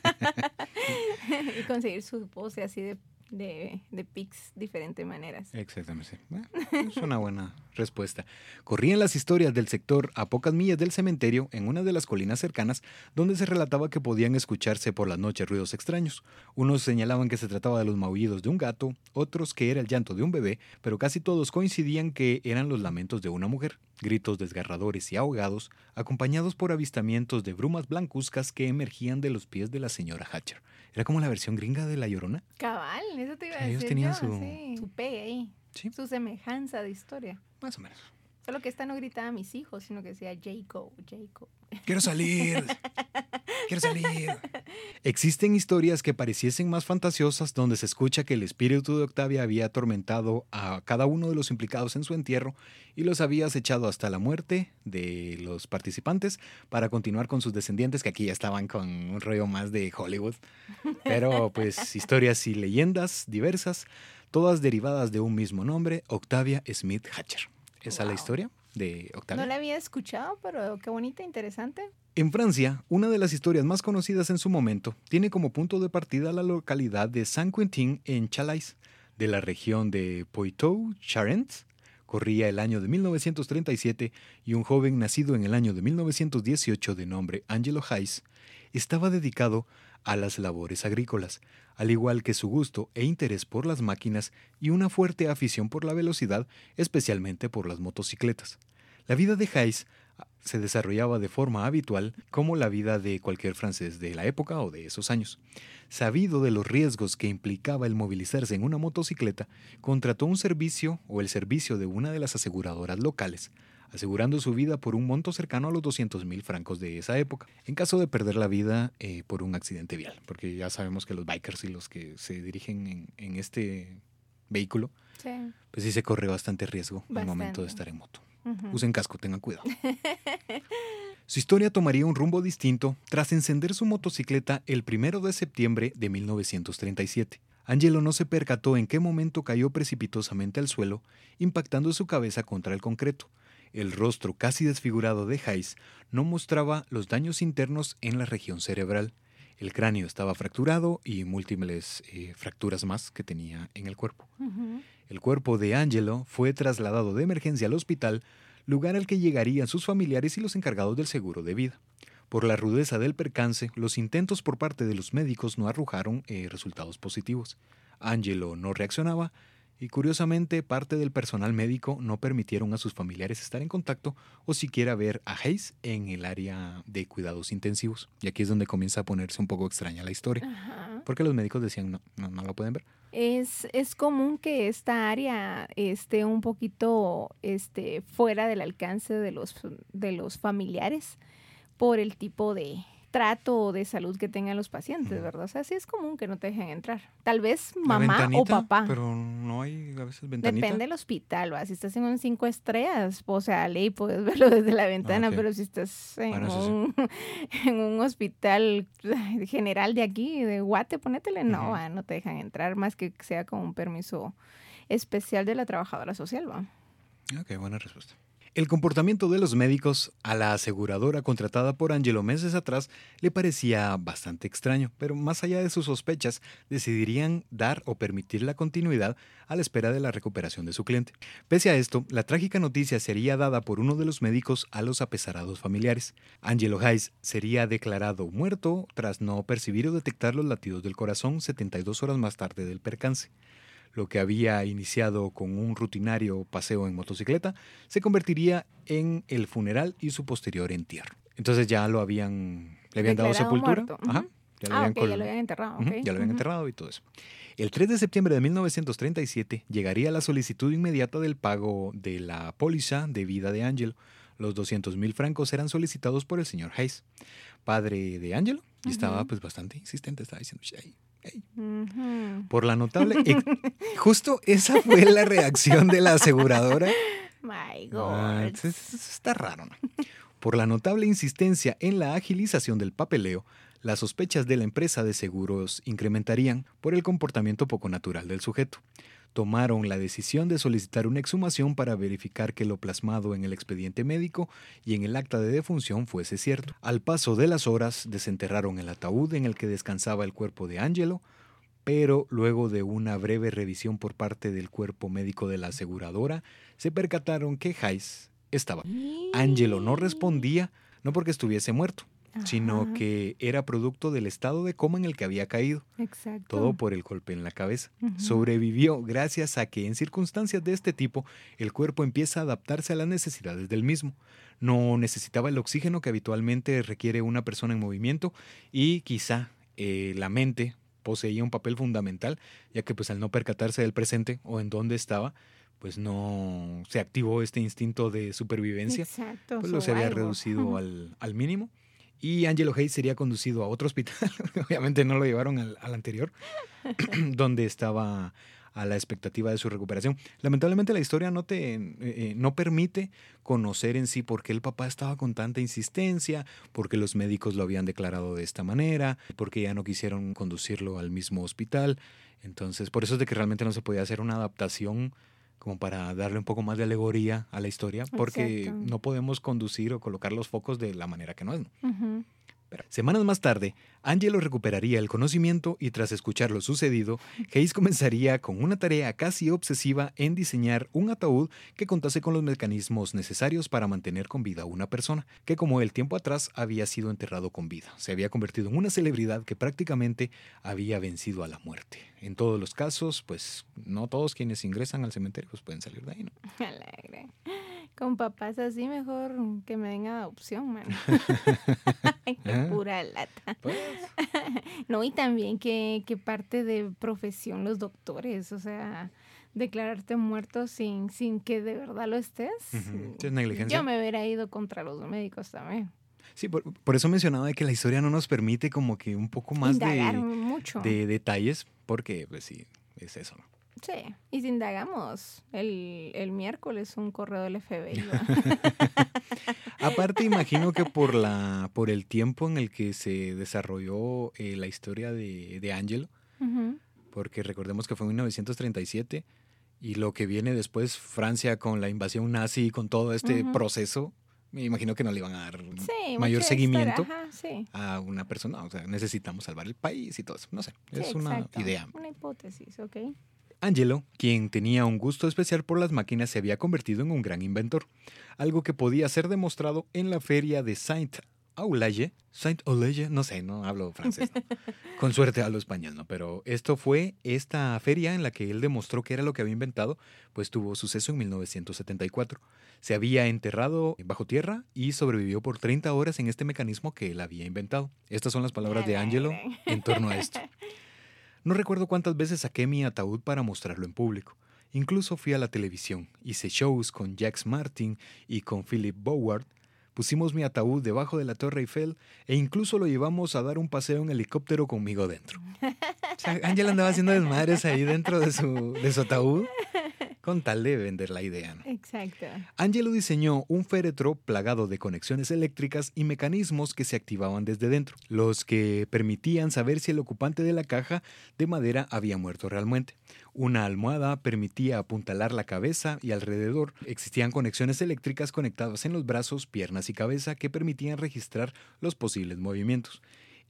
Speaker 2: y conseguir su pose así de de, de diferentes maneras.
Speaker 1: Exactamente. es una buena respuesta. Corrían las historias del sector a pocas millas del cementerio, en una de las colinas cercanas, donde se relataba que podían escucharse por las noches ruidos extraños. Unos señalaban que se trataba de los maullidos de un gato, otros que era el llanto de un bebé, pero casi todos coincidían que eran los lamentos de una mujer, gritos desgarradores y ahogados, acompañados por avistamientos de brumas blancuzcas que emergían de los pies de la señora Hatcher. Era como la versión gringa de La Llorona.
Speaker 2: Cabal, eso te iba a
Speaker 1: Ellos
Speaker 2: decir
Speaker 1: tenían
Speaker 2: yo,
Speaker 1: su-
Speaker 2: sí, su pegue ahí,
Speaker 1: Sí,
Speaker 2: su semejanza de historia.
Speaker 1: más o menos.
Speaker 2: Solo que esta no gritaba a mis hijos, sino que decía Jacob, Jacob.
Speaker 1: Quiero salir. Quiero salir. Existen historias que pareciesen más fantasiosas donde se escucha que el espíritu de Octavia había atormentado a cada uno de los implicados en su entierro y los había acechado hasta la muerte de los participantes para continuar con sus descendientes que aquí ya estaban con un rollo más de Hollywood. Pero pues historias y leyendas diversas, todas derivadas de un mismo nombre, Octavia Smith Hatcher. Esa es la
Speaker 2: Wow.
Speaker 1: historia de Octavia.
Speaker 2: No la había escuchado, pero qué bonita, interesante.
Speaker 1: En Francia, una de las historias más conocidas en su momento tiene como punto de partida la localidad de Saint-Quentin en Chalais, de la región de Poitou-Charentes. Corría el año de 1937 y un joven nacido en el año de 1918 de nombre Angelo Hayes estaba dedicado a las labores agrícolas, al igual que su gusto e interés por las máquinas y una fuerte afición por la velocidad, especialmente por las motocicletas. La vida de Hayes se desarrollaba de forma habitual como la vida de cualquier francés de la época o de esos años. Sabido de los riesgos que implicaba el movilizarse en una motocicleta, contrató un servicio o el servicio de una de las aseguradoras locales, asegurando su vida por un monto cercano a los 200 mil francos de esa época, en caso de perder la vida eh, por un accidente vial, porque ya sabemos que los bikers y los que se dirigen en, en este vehículo,
Speaker 2: Sí.
Speaker 1: pues sí se corre bastante riesgo al momento de
Speaker 2: Bastante.
Speaker 1: estar en moto.
Speaker 2: ujú.
Speaker 1: Usen casco, tengan cuidado. Su historia tomaría un rumbo distinto tras encender su motocicleta el primero de septiembre de 1937. Angelo no se percató en qué momento cayó precipitosamente al suelo, impactando su cabeza contra el concreto. El rostro casi desfigurado de Hayes no mostraba los daños internos en la región cerebral. El cráneo estaba fracturado y múltiples eh, fracturas más que tenía en el cuerpo. El cuerpo de Angelo fue trasladado de emergencia al hospital, lugar al que llegarían sus familiares y los encargados del seguro de vida. Por la rudeza del percance, los intentos por parte de los médicos no arrojaron eh, resultados positivos. Angelo no reaccionaba y curiosamente parte del personal médico no permitieron a sus familiares estar en contacto o siquiera ver a Hayes en el área de cuidados intensivos. Y aquí es donde comienza a ponerse un poco extraña la historia,
Speaker 2: Ajá.
Speaker 1: porque los médicos decían no, no, no lo pueden ver.
Speaker 2: Es, es común que esta área esté un poquito este, fuera del alcance de los, de los familiares por el tipo de trato de salud que tengan los pacientes. ¿verdad? O sea, sí es común que no te dejen entrar. Tal vez mamá o papá.
Speaker 1: Pero no hay a veces ventanita.
Speaker 2: Depende del hospital, ¿va? Si estás en un cinco estrellas, o sea, ley puedes verlo desde la ventana, pero si estás en,
Speaker 1: Bueno, eso sí.
Speaker 2: un, en un hospital general de aquí, de Guate, ponétele, no, va, no te dejan entrar más que sea con un permiso especial de la trabajadora social, ¿va?
Speaker 1: Ok, buena respuesta. El comportamiento de los médicos a la aseguradora contratada por Angelo meses atrás le parecía bastante extraño, pero más allá de sus sospechas, decidirían dar o permitir la continuidad a la espera de la recuperación de su cliente. Pese a esto, la trágica noticia sería dada por uno de los médicos a los apesarados familiares. Angelo Hayes sería declarado muerto tras no percibir o detectar los latidos del corazón 72 horas más tarde del percance. Lo que había iniciado con un rutinario paseo en motocicleta se convertiría en el funeral y su posterior entierro. Entonces ya lo habían, le habían dado sepultura.
Speaker 2: muerto.
Speaker 1: Ajá, ya lo
Speaker 2: Ah,
Speaker 1: habían
Speaker 2: ok, ya
Speaker 1: col-
Speaker 2: lo habían enterrado,
Speaker 1: Ujú,
Speaker 2: ok.
Speaker 1: ya lo habían
Speaker 2: Ujú.
Speaker 1: enterrado y todo eso. El 3 de septiembre de 1937 llegaría la solicitud inmediata del pago de la póliza de vida de Angelo. Los 200 mil francos eran solicitados por el señor Hayes, padre de Angelo, y estaba pues bastante insistente, estaba diciendo, Por la notable... Justo esa fue la reacción de la aseguradora.
Speaker 2: My
Speaker 1: Ah,
Speaker 2: God.
Speaker 1: es- es- está raro, ¿no? Por la notable insistencia en la agilización del papeleo, las sospechas de la empresa de seguros incrementarían por el comportamiento poco natural del sujeto. Tomaron la decisión de solicitar una exhumación para verificar que lo plasmado en el expediente médico y en el acta de defunción fuese cierto. Al paso de las horas, desenterraron el ataúd en el que descansaba el cuerpo de Angelo, pero luego de una breve revisión por parte del cuerpo médico de la aseguradora, se percataron que Hayes estaba. Angelo no respondía, no porque estuviese muerto, sino que era producto del estado de coma en el que había caído,
Speaker 2: Exacto.
Speaker 1: todo por el golpe en la cabeza. Sobrevivió gracias a que en circunstancias de este tipo el cuerpo empieza a adaptarse a las necesidades del mismo. No necesitaba el oxígeno que habitualmente requiere una persona en movimiento y quizá eh, la mente poseía un papel fundamental, ya que pues al no percatarse del presente o en dónde estaba, pues no se activó este instinto de supervivencia,
Speaker 2: Exacto.
Speaker 1: pues lo se había reducido al, al mínimo. Y Angelo Hayes sería conducido a otro hospital, obviamente no lo llevaron al, anterior, donde estaba a la expectativa de su recuperación. Lamentablemente la historia no te eh, eh, no permite conocer en sí por qué el papá estaba con tanta insistencia, por qué los médicos lo habían declarado de esta manera, por qué ya no quisieron conducirlo al mismo hospital. Entonces, por eso es de que realmente no se podía hacer una adaptación como para darle un poco más de alegoría a la historia, porque
Speaker 2: Exacto.
Speaker 1: no podemos conducir o colocar los focos de la manera que no es. Semanas más tarde, Angelo recuperaría el conocimiento y tras escuchar lo sucedido, Hayes comenzaría con una tarea casi obsesiva en diseñar un ataúd que contase con los mecanismos necesarios para mantener con vida a una persona, que como el tiempo atrás había sido enterrado con vida. Se había convertido en una celebridad que prácticamente había vencido a la muerte. En todos los casos, pues no todos quienes ingresan al cementerio pues, pueden salir de ahí, ¿no?
Speaker 2: Alegre. Con papás así, mejor que me den adopción, man. Ay, qué
Speaker 1: Ah.
Speaker 2: pura lata.
Speaker 1: Pues,
Speaker 2: No, y también que, que parte de profesión los doctores, o sea, declararte muerto sin, sin que de verdad lo estés.
Speaker 1: Sí, es negligencia.
Speaker 2: Yo me hubiera ido contra los médicos también.
Speaker 1: Sí, por, por eso mencionaba de que la historia no nos permite como que un poco más
Speaker 2: Indagar
Speaker 1: de,
Speaker 2: mucho.
Speaker 1: de detalles, porque pues sí, es eso, ¿no?
Speaker 2: Sí, y si indagamos, el, el miércoles un correo del FBI.
Speaker 1: Aparte, imagino que por la por el tiempo en el que se desarrolló eh, la historia de, de Angelo,
Speaker 2: Ujú.
Speaker 1: porque recordemos que fue en 1937 y lo que viene después, Francia con la invasión nazi y con todo este
Speaker 2: Ujú.
Speaker 1: proceso, me imagino que no le iban a dar
Speaker 2: Sí,
Speaker 1: mayor seguimiento
Speaker 2: ajá, sí.
Speaker 1: a una persona. O sea, necesitamos salvar el país y todo eso. No sé,
Speaker 2: Sí,
Speaker 1: es una
Speaker 2: exacto.
Speaker 1: idea.
Speaker 2: Una hipótesis, ok.
Speaker 1: Angelo, quien tenía un gusto especial por las máquinas, se había convertido en un gran inventor, algo que podía ser demostrado en la feria de Saint Aulaye, Saint Aulaye, no sé, no hablo francés, ¿no? con suerte hablo español, ¿no? Pero esto fue esta feria en la que él demostró que era lo que había inventado, pues tuvo suceso en 1974. Se había enterrado bajo tierra y sobrevivió por 30 horas en este mecanismo que él había inventado. Estas son las palabras de Angelo en torno a esto. No recuerdo cuántas veces saqué mi ataúd para mostrarlo en público. Incluso fui a la televisión, hice shows con Jax Martin y con Philip Boward, pusimos mi ataúd debajo de la Torre Eiffel e incluso lo llevamos a dar un paseo en helicóptero conmigo dentro. O sea, Ángel andaba haciendo desmadres ahí dentro de su, de su ataúd con tal de vender la idea. ¿no?
Speaker 2: Exacto.
Speaker 1: Angelo diseñó un féretro plagado de conexiones eléctricas y mecanismos que se activaban desde dentro, los que permitían saber si el ocupante de la caja de madera había muerto realmente. Una almohada permitía apuntalar la cabeza y alrededor existían conexiones eléctricas conectadas en los brazos, piernas y cabeza que permitían registrar los posibles movimientos.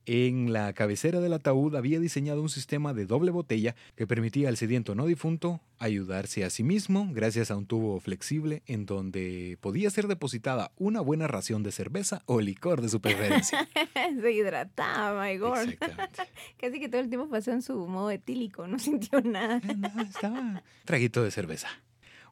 Speaker 1: En la cabecera del ataúd había diseñado un sistema de doble botella que permitía al sediento no difunto ayudarse a sí mismo gracias a un tubo flexible en donde podía ser depositada una buena ración de cerveza o licor de su preferencia.
Speaker 2: Se hidrataba, my God.
Speaker 1: Exactamente.
Speaker 2: Casi que todo el tiempo pasó en su modo etílico, no sintió nada.
Speaker 1: Eh, no, estaba traguito de cerveza.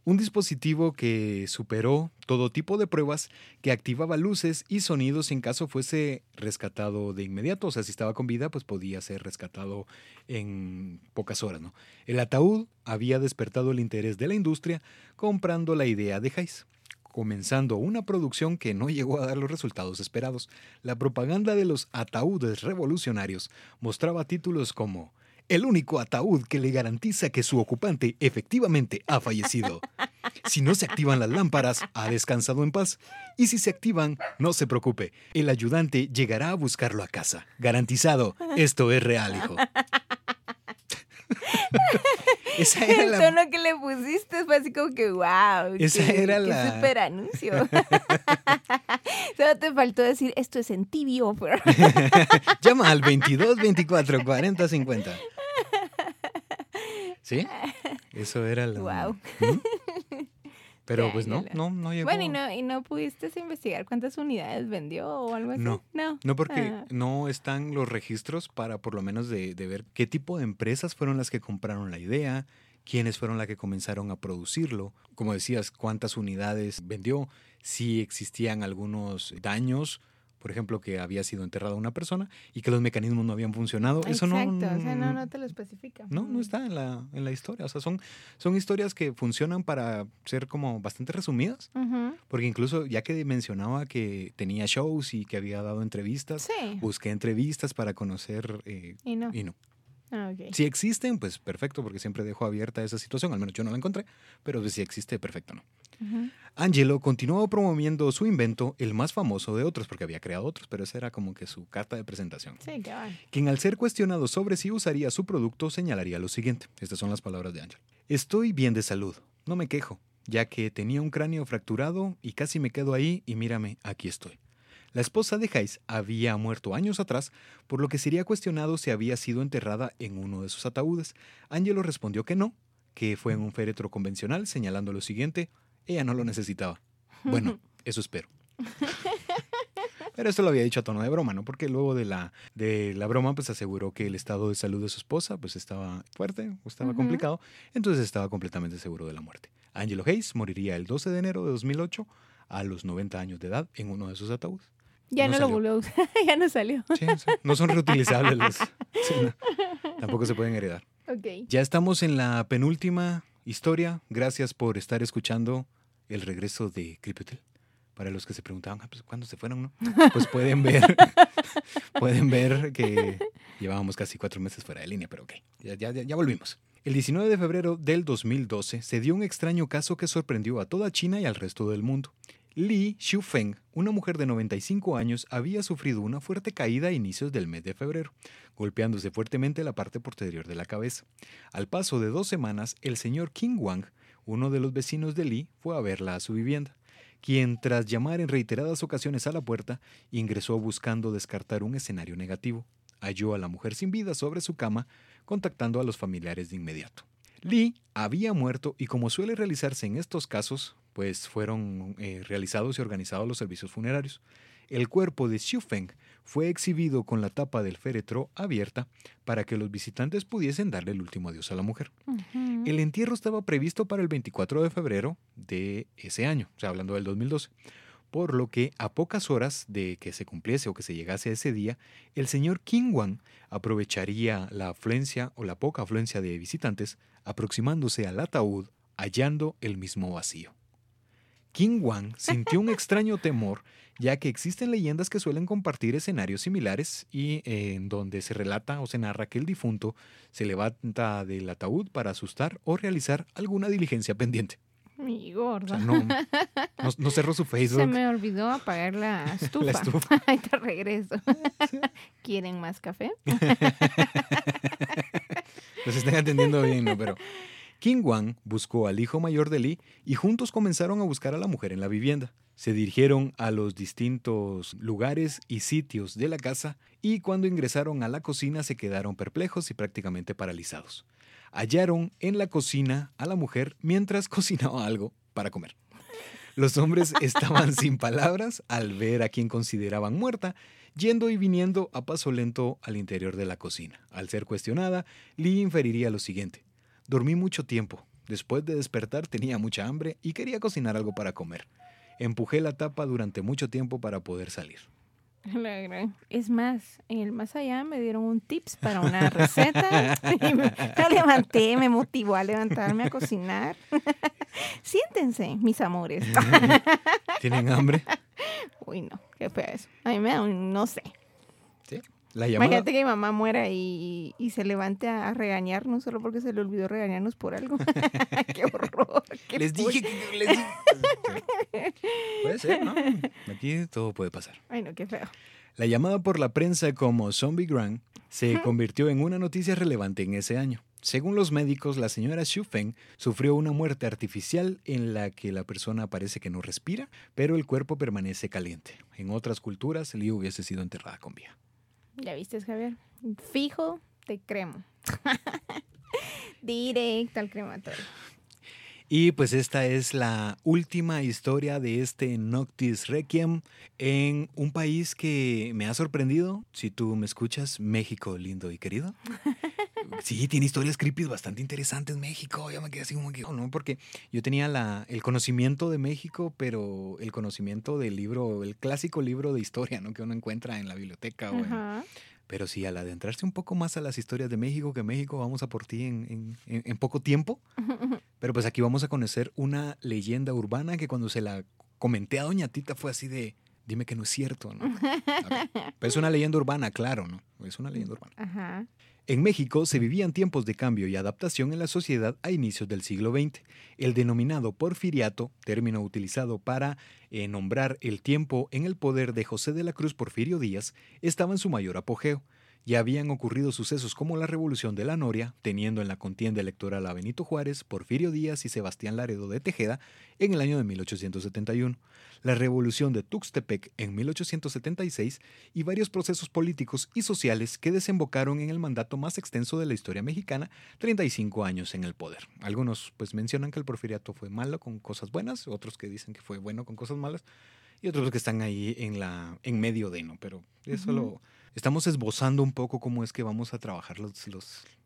Speaker 1: Un dispositivo que superó todo tipo de pruebas, que activaba luces y sonidos en caso fuese rescatado de inmediato. O sea, si estaba con vida, pues podía ser rescatado en pocas horas, ¿no? El ataúd había despertado el interés de la industria comprando la idea de Hayes, comenzando una producción que no llegó a dar los resultados esperados. La propaganda de los ataúdes revolucionarios mostraba títulos como el único ataúd que le garantiza que su ocupante efectivamente ha fallecido. Si no se activan las lámparas, ha descansado en paz. Y si se activan, no se preocupe, el ayudante llegará a buscarlo a casa. Garantizado, esto es real, hijo. Esa era
Speaker 2: El
Speaker 1: la...
Speaker 2: tono que le pusiste fue así como que, wow.
Speaker 1: Esa
Speaker 2: qué,
Speaker 1: era
Speaker 2: qué
Speaker 1: la-
Speaker 2: super anuncio. Solo te faltó decir, esto es en tibio. pero-
Speaker 1: Llama al 22 24 40 50. ¿Sí? Eso era la...
Speaker 2: Guau.
Speaker 1: ¿Mm? Pero
Speaker 2: Ya,
Speaker 1: pues no, no, no llegó.
Speaker 2: Bueno, ¿y no, ¿y no pudiste investigar cuántas unidades vendió o algo así?
Speaker 1: No.
Speaker 2: No.
Speaker 1: No, porque
Speaker 2: Ah.
Speaker 1: no están los registros para por lo menos de, de ver qué tipo de empresas fueron las que compraron la idea, quiénes fueron las que comenzaron a producirlo, como decías, cuántas unidades vendió, si existían algunos daños por ejemplo, que había sido enterrada una persona y que los mecanismos no habían funcionado. Eso no,
Speaker 2: Exacto, o sea, no, no te lo especifica.
Speaker 1: no, no está en la, en la historia. O sea, son, son historias que funcionan para ser como bastante resumidas,
Speaker 2: Ujú.
Speaker 1: porque incluso ya que mencionaba que tenía shows y que había dado entrevistas,
Speaker 2: Sí,
Speaker 1: busqué entrevistas para conocer eh,
Speaker 2: y no.
Speaker 1: y no.
Speaker 2: Ah, ok.
Speaker 1: Si existen, pues perfecto, porque siempre dejo abierta esa situación, al menos yo no la encontré, pero si existe, perfecto, ¿no? Angelo continuó promoviendo su invento, el más famoso de otros, porque había creado otros, pero esa era como que su carta de presentación.
Speaker 2: Sí.
Speaker 1: Quien al ser cuestionado sobre si usaría su producto señalaría lo siguiente. Estas son las palabras de Angelo. Estoy bien de salud, no me quejo, ya que tenía un cráneo fracturado y casi me quedo ahí y mírame, aquí estoy. La esposa de Hayes había muerto años atrás, por lo que sería cuestionado si había sido enterrada en uno de sus ataúdes. Angelo respondió que no, que fue en un féretro convencional, señalando lo siguiente, ella no lo necesitaba. Bueno, eso espero. Pero esto lo había dicho a tono de broma, ¿no? Porque luego de la, de la broma, pues aseguró que el estado de salud de su esposa, pues estaba fuerte, o estaba complicado, entonces estaba completamente seguro de la muerte. Angelo Hayes moriría el 12 de enero de 2008 a los 90 años de edad en uno de sus ataúdes.
Speaker 2: Ya
Speaker 1: No
Speaker 2: no, lo volvió a usar, ya no salió.
Speaker 1: Sí, sí, No son reutilizables los... sí, no. Tampoco se pueden heredar.
Speaker 2: Ok.
Speaker 1: Ya estamos en la penúltima historia. Gracias por estar escuchando el regreso de Criptotel. Para los que se preguntaban, "Ah, pues, ¿cuándo se fueron? No? Pues pueden ver, pueden ver que llevábamos casi cuatro meses fuera de línea, pero ok, ya, ya, ya- ya volvimos. El 19 de febrero del 2012 se dio un extraño caso que sorprendió a toda China y al resto del mundo. Li Xiufeng, una mujer de 95 años, había sufrido una fuerte caída a inicios del mes de febrero, golpeándose fuertemente la parte posterior de la cabeza. Al paso de dos semanas, el señor King Wang, uno de los vecinos de Li, fue a verla a su vivienda, quien, tras llamar en reiteradas ocasiones a la puerta, ingresó buscando descartar un escenario negativo. Halló a la mujer sin vida sobre su cama, contactando a los familiares de inmediato. Lee había muerto y como suele realizarse en estos casos, pues fueron eh, realizados y organizados los servicios funerarios. El cuerpo de Xiu Feng fue exhibido con la tapa del féretro abierta para que los visitantes pudiesen darle el último adiós a la mujer. El entierro estaba previsto para el 24 de febrero de ese año, o sea, hablando del 2012. Por lo que a pocas horas de que se cumpliese o que se llegase a ese día, el señor King Wan aprovecharía la afluencia o la poca afluencia de visitantes, aproximándose al ataúd, hallando el mismo vacío. King Wan sintió un extraño temor, ya que existen leyendas que suelen compartir escenarios similares y eh, en donde se relata o se narra que el difunto se levanta del ataúd para asustar o realizar alguna diligencia pendiente.
Speaker 2: Mi
Speaker 1: O
Speaker 2: gorda.
Speaker 1: sea, no, no, no cerró su
Speaker 2: Se
Speaker 1: Facebook.
Speaker 2: me olvidó apagar la estufa.
Speaker 1: La estufa.
Speaker 2: Ahí te regreso. ¿Quieren más café?
Speaker 1: Los están atendiendo bien, ¿no? Pero King Wan buscó al hijo mayor de Lee y juntos comenzaron a buscar a la mujer en la vivienda. Se dirigieron a los distintos lugares y sitios de la casa y cuando ingresaron a la cocina se quedaron perplejos y prácticamente paralizados. Hallaron en la cocina a la mujer mientras cocinaba algo para comer. Los hombres estaban sin palabras al ver a quien consideraban muerta, yendo y viniendo a paso lento al interior de la cocina. Al ser cuestionada, Lee inferiría lo siguiente. Dormí mucho tiempo. Después de despertar tenía mucha hambre y quería cocinar algo para comer. Empujé la tapa durante mucho tiempo para poder salir.
Speaker 2: La gran- Es más, en el más allá me dieron un tips para una receta. y me, me levanté, me motivó a levantarme a cocinar. Siéntense, mis amores.
Speaker 1: ¿Tienen hambre?
Speaker 2: Uy, no, qué feo eso. A mí me da un, no sé.
Speaker 1: Sí. La llamada,
Speaker 2: Imagínate que mi mamá muera y, y se levante a, regañarnos solo porque se le olvidó regañarnos por algo. qué horror. qué
Speaker 1: Les dije que les dije. Puede ser, ¿no? Aquí todo puede pasar.
Speaker 2: Ay, no, qué feo.
Speaker 1: La llamada por la prensa como Zombie Grand se convirtió en una noticia relevante en ese año. Según los médicos, la señora Xu Feng sufrió una muerte artificial en la que la persona parece que no respira, pero el cuerpo permanece caliente. En otras culturas, Li hubiese sido enterrada con vida.
Speaker 2: ¿Ya viste, Javier? Fijo, te cremo. Directo al crematorio.
Speaker 1: Y pues esta es la última historia de este Noctis Requiem en un país que me ha sorprendido. Si tú me escuchas, México, lindo y querido. Sí, tiene historias creepy bastante interesantes México. Ya me quedé así como que, no, porque yo tenía la, el conocimiento de México, pero el conocimiento del libro, el clásico libro de historia, ¿no? Que uno encuentra en la biblioteca o en, pero sí, al adentrarse un poco más a las historias de México, que México vamos a por ti en, en, poco tiempo. Pero pues aquí vamos a conocer una leyenda urbana que cuando se la comenté a Doña Tita fue así de, dime que no es cierto, ¿no? Pero es una leyenda urbana, claro, ¿no? Es una leyenda urbana. Ajá. En México se vivían tiempos de cambio y adaptación en la sociedad a inicios del siglo XX. El denominado porfiriato, término utilizado para eh, nombrar el tiempo en el poder de José de la Cruz Porfirio Díaz, estaba en su mayor apogeo. Ya habían ocurrido sucesos como la Revolución de la Noria, teniendo en la contienda electoral a Benito Juárez, Porfirio Díaz y Sebastián Laredo de Tejeda en el año de 1871, la Revolución de Tuxtepec en 1876 y varios procesos políticos y sociales que desembocaron en el mandato más extenso de la historia mexicana, 35 años en el poder. Algunos pues mencionan que el porfiriato fue malo con cosas buenas, otros que dicen que fue bueno con cosas malas y otros que están ahí en la en medio de no, pero eso lo estamos esbozando un poco cómo es que vamos a trabajar los,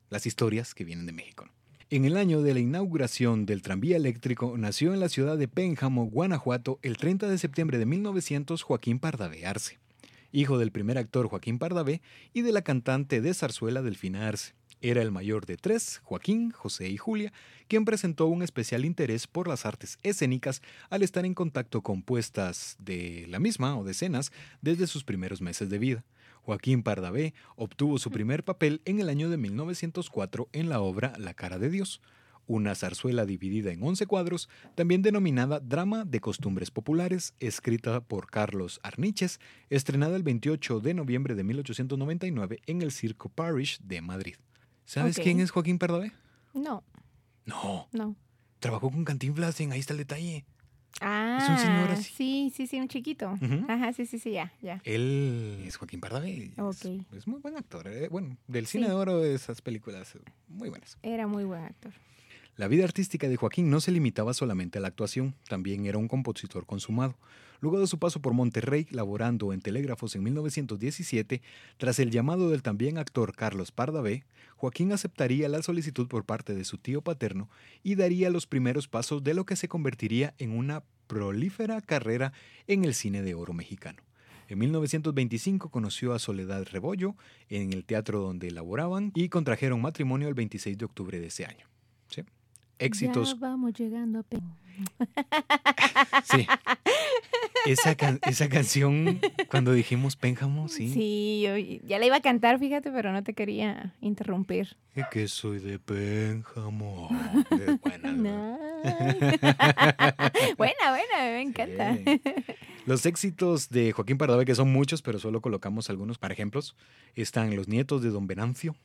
Speaker 1: las historias que vienen de México. En el año de la inauguración del tranvía eléctrico nació en la ciudad de Pénjamo, Guanajuato, el 30 de septiembre de 1900 Joaquín Pardavé Arce, hijo del primer actor Joaquín Pardavé y de la cantante de zarzuela Delfina Arce. Era el mayor de tres, Joaquín, José y Julia, quien presentó un especial interés por las artes escénicas al estar en contacto con puestas de la misma o de escenas desde sus primeros meses de vida. Joaquín Pardavé obtuvo su primer papel en el año de 1904 en la obra La cara de Dios, una zarzuela dividida en 11 cuadros, también denominada Drama de Costumbres Populares, escrita por Carlos Arniches, estrenada el 28 de noviembre de 1899 en el Circo Parish de Madrid. ¿Sabes quién es Joaquín Pardavé?
Speaker 2: No.
Speaker 1: No.
Speaker 2: No.
Speaker 1: Trabajó con Cantinflas en Ahí está el detalle.
Speaker 2: Ah, es un señor así. Sí, sí, sí, un chiquito. Ajá, sí, sí, sí, ya, ya.
Speaker 1: Él es Joaquín Pardavé.
Speaker 2: Okay.
Speaker 1: Es, muy buen actor. Eh, bueno, del cine de oro de esas películas muy buenas.
Speaker 2: Era muy buen actor.
Speaker 1: La vida artística de Joaquín no se limitaba solamente a la actuación, también era un compositor consumado. Luego de su paso por Monterrey, laborando en telégrafos en 1917, tras el llamado del también actor Carlos Pardavé, Joaquín aceptaría la solicitud por parte de su tío paterno y daría los primeros pasos de lo que se convertiría en una prolífera carrera en el cine de oro mexicano. En 1925 conoció a Soledad Rebollo en el teatro donde laboraban y contrajeron matrimonio el 26 de octubre de ese año. ¿Sí? éxitos.
Speaker 2: Ya vamos llegando a
Speaker 1: Sí. Esa, esa canción, cuando dijimos Pénjamo, sí.
Speaker 2: Sí, yo ya la iba a cantar, fíjate, pero no te quería interrumpir.
Speaker 1: Es que soy de Pénjamo.
Speaker 2: buena, buena, buena, me encanta.
Speaker 1: Los éxitos de Joaquín Pardavé, que son muchos, pero solo colocamos algunos para ejemplos, están Los nietos de Don Venancio,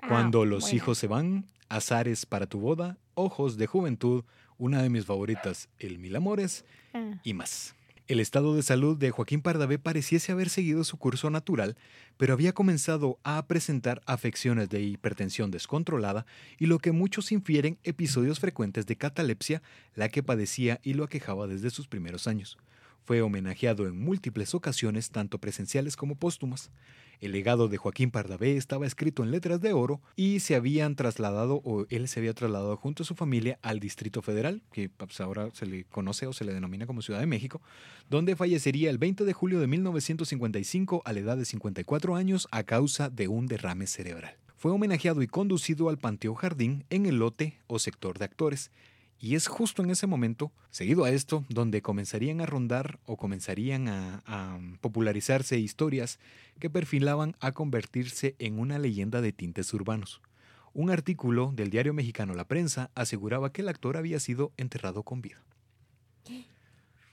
Speaker 1: ah, Cuando los hijos se van, Azares para tu boda, Ojos de Juventud, una de mis favoritas, El Mil Amores ah. y más. El estado de salud de Joaquín Pardavé pareciese haber seguido su curso natural, pero había comenzado a presentar afecciones de hipertensión descontrolada y lo que muchos infieren episodios frecuentes de catalepsia, la que padecía y lo aquejaba desde sus primeros años. Fue homenajeado en múltiples ocasiones, tanto presenciales como póstumas. El legado de Joaquín Pardavé estaba escrito en letras de oro y se habían trasladado, o él se había trasladado junto a su familia al Distrito Federal, que pues, ahora se le conoce o se le denomina como Ciudad de México, donde fallecería el 20 de julio de 1955 a la edad de 54 años a causa de un derrame cerebral. Fue homenajeado y conducido al Panteón Jardín en el lote o sector de actores, y es justo en ese momento, seguido a esto, donde comenzarían a rondar o comenzarían a, popularizarse historias que perfilaban a convertirse en una leyenda de tintes urbanos. Un artículo del diario mexicano La Prensa aseguraba que el actor había sido enterrado con vida.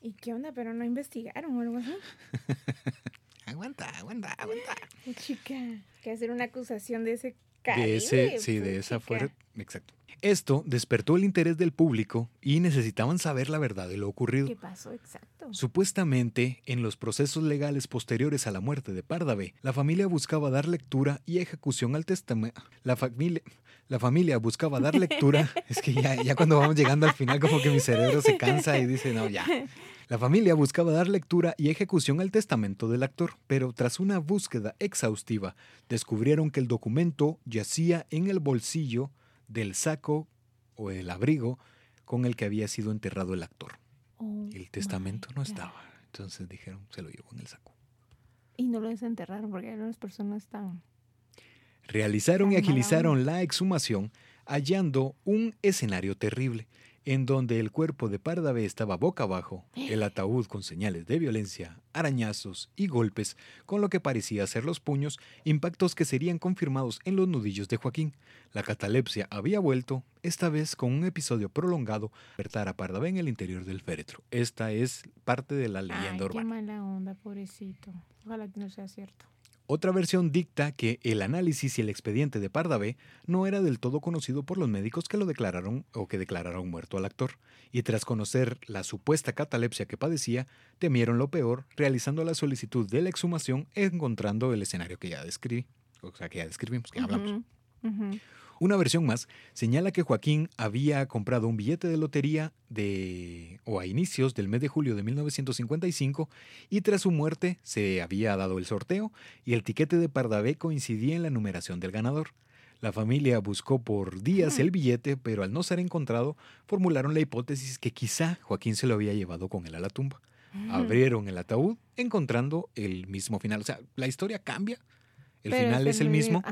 Speaker 2: ¿Y qué onda? ¿Pero no investigaron o algo así?
Speaker 1: aguanta, aguanta, aguanta.
Speaker 2: chica, que hacer una acusación de ese
Speaker 1: de ese, sí, de esa fuera. Exacto. Esto despertó el interés del público y necesitaban saber la verdad de lo ocurrido.
Speaker 2: ¿Qué pasó exacto?
Speaker 1: Supuestamente, en los procesos legales posteriores a la muerte de Pardavé, la familia buscaba dar lectura y ejecución al testamento. La familia, la familia buscaba dar lectura. es que ya, ya cuando vamos llegando al final, como que mi cerebro se cansa y dice, no, ya. La familia buscaba dar lectura y ejecución al testamento del actor, pero tras una búsqueda exhaustiva, descubrieron que el documento yacía en el bolsillo del saco o el abrigo con el que había sido enterrado el actor.
Speaker 2: Oh
Speaker 1: El testamento no estaba. Entonces dijeron, se lo llevó en el saco.
Speaker 2: Y no lo desenterraron porque eran las personas tan...
Speaker 1: Realizaron y
Speaker 2: mala
Speaker 1: agilizaron la exhumación hallando un escenario terrible, en donde el cuerpo de Pardavé estaba boca abajo, el ataúd con señales de violencia, arañazos y golpes, con lo que parecía ser los puños, impactos que serían confirmados en los nudillos de Joaquín. La catalepsia había vuelto, esta vez con un episodio prolongado, despertar a Pardavé en el interior del féretro. Esta es parte de la leyenda
Speaker 2: Ay, qué
Speaker 1: urbana.
Speaker 2: mala onda, pobrecito. Ojalá que no sea cierto.
Speaker 1: Otra versión dicta que el análisis y el expediente de Pardavé no era del todo conocido por los médicos que lo declararon o que declararon muerto al actor, y tras conocer la supuesta catalepsia que padecía, temieron lo peor, realizando la solicitud de la exhumación encontrando el escenario que ya describí, o sea, que ya describimos, que hablamos. Una versión más señala que Joaquín había comprado un billete de lotería de o a inicios del mes de julio de 1955 y tras su muerte se había dado el sorteo y el tiquete de Pardavé coincidía en la numeración del ganador. La familia buscó por días
Speaker 2: Hmm.
Speaker 1: el billete, pero al no ser encontrado, formularon la hipótesis que quizá Joaquín se lo había llevado con él a la tumba. Abrieron el ataúd, encontrando el mismo final. O sea, la historia cambia, el
Speaker 2: Pero
Speaker 1: final es el mismo,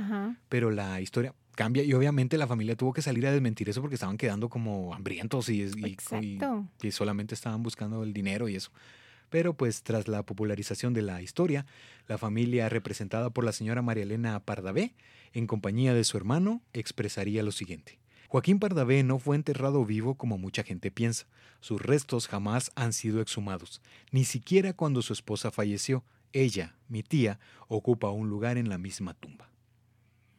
Speaker 1: pero la historia cambia y obviamente la familia tuvo que salir a desmentir eso porque estaban quedando como hambrientos y, y- y-
Speaker 2: Exacto.
Speaker 1: y solamente estaban buscando el dinero y eso. Pero pues tras la popularización de la historia, la familia representada por la señora María Elena Pardavé, en compañía de su hermano, expresaría lo siguiente. Joaquín Pardavé no fue enterrado vivo como mucha gente piensa. Sus restos jamás han sido exhumados, ni siquiera cuando su esposa falleció. Ella, mi tía, ocupa un lugar en la misma tumba.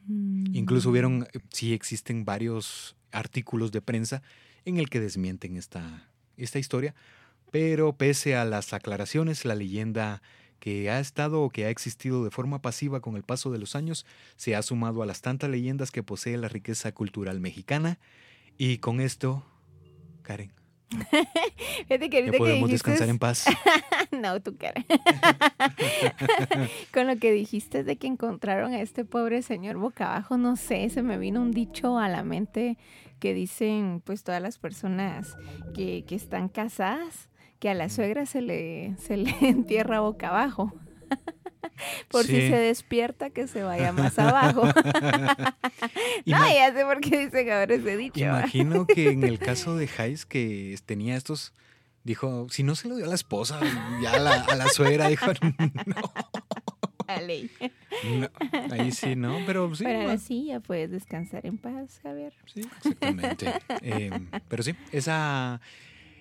Speaker 1: Incluso hubieron, eh, sí existen varios artículos de prensa en el que desmienten esta, esta historia, pero pese a las aclaraciones, la leyenda que ha estado o que ha existido de forma pasiva con el paso de los años se ha sumado a las tantas leyendas que posee la riqueza cultural mexicana. Y con esto, Karen,
Speaker 2: Fíjate que
Speaker 1: ya
Speaker 2: ahorita que
Speaker 1: podemos
Speaker 2: dijiste...
Speaker 1: descansar en paz.
Speaker 2: No, tu cara. Con lo que dijiste de que encontraron a este pobre señor boca abajo, no sé, se me vino un dicho a la mente que dicen pues todas las personas que, que están casadas, que a la suegra se le, se le entierra boca abajo. Por si se despierta, que se vaya más abajo. no, ya sé por qué dicen ahora ese dicho.
Speaker 1: Imagino que en el caso de Jais, que tenía estos, dijo, si no se lo dio a la esposa, ya a la, a la suegra, dijo, no, no, ahí sí, ¿no? Pero sí,
Speaker 2: Pero ahora sí, ya puedes descansar en paz, Javier.
Speaker 1: sí, exactamente. Eh, pero sí, esa,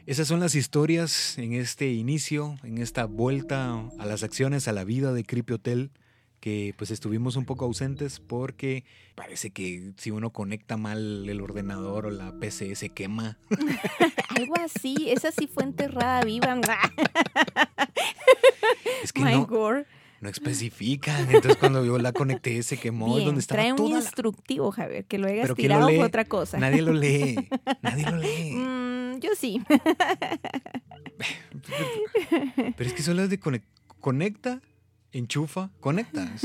Speaker 1: esas son las historias en este inicio, en esta vuelta a las acciones, a la vida de Creepy Hotel, que pues estuvimos un poco ausentes porque parece que si uno conecta mal el ordenador o la PC se quema.
Speaker 2: Algo así, esa sí fue enterrada viva.
Speaker 1: Es que
Speaker 2: My
Speaker 1: no,
Speaker 2: God.
Speaker 1: No especifican. Entonces cuando yo la conecté se quemó
Speaker 2: Bien,
Speaker 1: donde estaba
Speaker 2: trae un
Speaker 1: la-
Speaker 2: instructivo, Javier, que lo hayas
Speaker 1: Pero ¿quién lo
Speaker 2: tirado fue otra cosa.
Speaker 1: Nadie lo lee. Nadie lo lee.
Speaker 2: Mm, yo sí.
Speaker 1: Pero es que son las de conec- conecta, enchufa, conectas.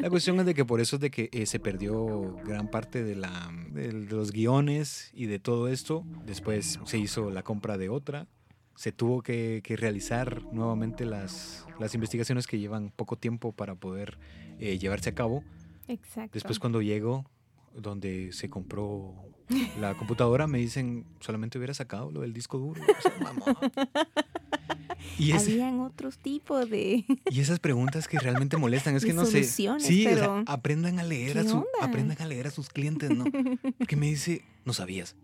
Speaker 1: La cuestión es de que por eso es de que eh, se perdió gran parte de, la, de los guiones y de todo esto. Después se hizo la compra de otra. Se tuvo que, que realizar nuevamente las, las investigaciones que llevan poco tiempo para poder eh, llevarse a cabo.
Speaker 2: Exacto.
Speaker 1: Después cuando llego, donde se compró la computadora, me dicen, solamente hubiera sacado lo del disco duro. O sea, mamón. Y, ese-
Speaker 2: Habían otros tipos de...
Speaker 1: y esas preguntas que realmente molestan, es que no sé. Sí, o sea,
Speaker 2: pero-
Speaker 1: aprendan a leer a
Speaker 2: ¿qué
Speaker 1: su, aprendan a leer a sus clientes, ¿no? Porque me dice, no sabías.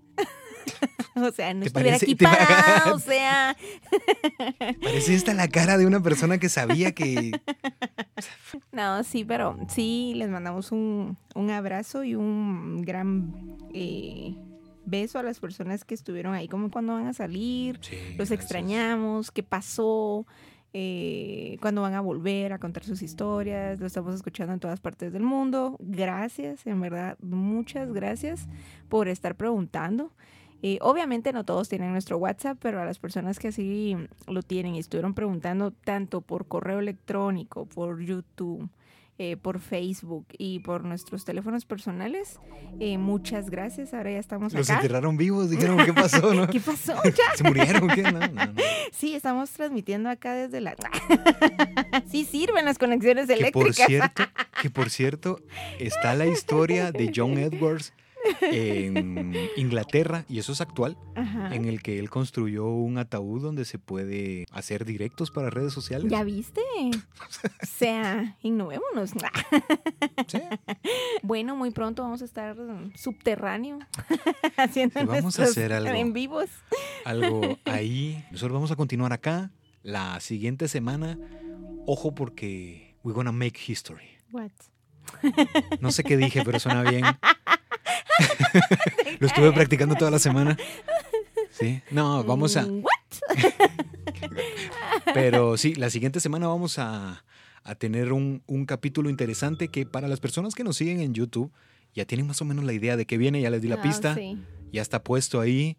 Speaker 2: O sea, no
Speaker 1: ¿Te
Speaker 2: estuviera
Speaker 1: parece-
Speaker 2: aquí parada, o sea...
Speaker 1: Parece esta la cara de una persona que sabía que.
Speaker 2: No, sí, pero sí, les mandamos un, un abrazo y un gran eh, beso a las personas que estuvieron ahí, como cuando van a salir,
Speaker 1: Sí,
Speaker 2: los
Speaker 1: gracias.
Speaker 2: extrañamos, qué pasó, eh, cuándo van a volver a contar sus historias, lo estamos escuchando en todas partes del mundo. Gracias, en verdad, muchas gracias por estar preguntando. Eh, obviamente no todos tienen nuestro WhatsApp, pero a las personas que así lo tienen y estuvieron preguntando tanto por correo electrónico, por YouTube, eh, por Facebook y por nuestros teléfonos personales, eh, muchas gracias. Ahora ya estamos
Speaker 1: Los
Speaker 2: acá.
Speaker 1: enterraron vivos, dijeron, ¿qué pasó? No?
Speaker 2: ¿Qué pasó? Ya.
Speaker 1: ¿Se murieron? ¿Qué? No.
Speaker 2: Sí, estamos transmitiendo acá desde la... sí sirven las conexiones
Speaker 1: Que por
Speaker 2: eléctricas.
Speaker 1: cierto, que por cierto, está la historia de John Edwards en Inglaterra, y eso es actual,
Speaker 2: Ajá.
Speaker 1: en el que él construyó un ataúd donde se puede hacer directos para redes sociales.
Speaker 2: ¿Ya viste? O sea, innovémonos.
Speaker 1: Sí.
Speaker 2: Bueno, muy pronto vamos a estar subterráneo haciendo
Speaker 1: Sí, vamos a hacer algo.
Speaker 2: en vivos.
Speaker 1: Algo ahí. Nosotros vamos a continuar acá la siguiente semana. Ojo porque we're gonna make history.
Speaker 2: What?
Speaker 1: No sé qué dije, pero suena bien. Lo estuve practicando toda la semana. Sí. No, vamos a. Pero sí, la siguiente semana vamos a, a tener un, un capítulo interesante que para las personas que nos siguen en YouTube ya tienen más o menos la idea de qué viene, ya les di la
Speaker 2: Ah,
Speaker 1: pista,
Speaker 2: sí.
Speaker 1: ya está puesto ahí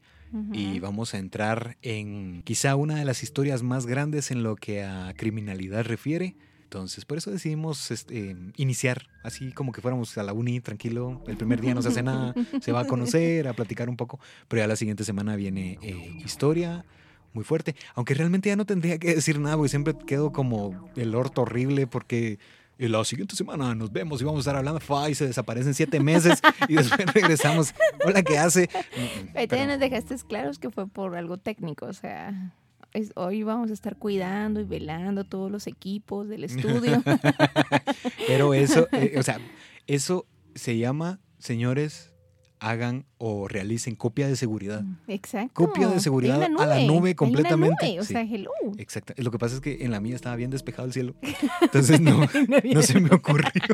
Speaker 1: y vamos a entrar en quizá una de las historias más grandes en lo que a criminalidad refiere. Entonces, por eso decidimos este, iniciar así como que fuéramos a la uni, tranquilo. El primer día no se hace nada, se va a conocer, a platicar un poco, pero ya la siguiente semana viene eh, historia muy fuerte. Aunque realmente ya no tendría que decir nada, porque siempre quedo como el orto horrible, porque la siguiente semana nos vemos y vamos a estar hablando. Fa, y se desaparecen siete meses y después regresamos. Hola, ¿qué hace? Mm,
Speaker 2: Ahí
Speaker 1: pero-
Speaker 2: te nos dejaste claros que fue por algo técnico, o sea, es- hoy vamos a estar cuidando y velando todos los equipos del estudio.
Speaker 1: Pero eso, eh, o sea, eso se llama, señores, hagan o realicen copia de seguridad.
Speaker 2: Exacto.
Speaker 1: Copia de seguridad a la nube completamente,
Speaker 2: nube, o
Speaker 1: sí.
Speaker 2: sea, hello.
Speaker 1: Exacto. Lo que pasa es que en la mía estaba bien despejado el cielo. Entonces no, no se me ocurrió.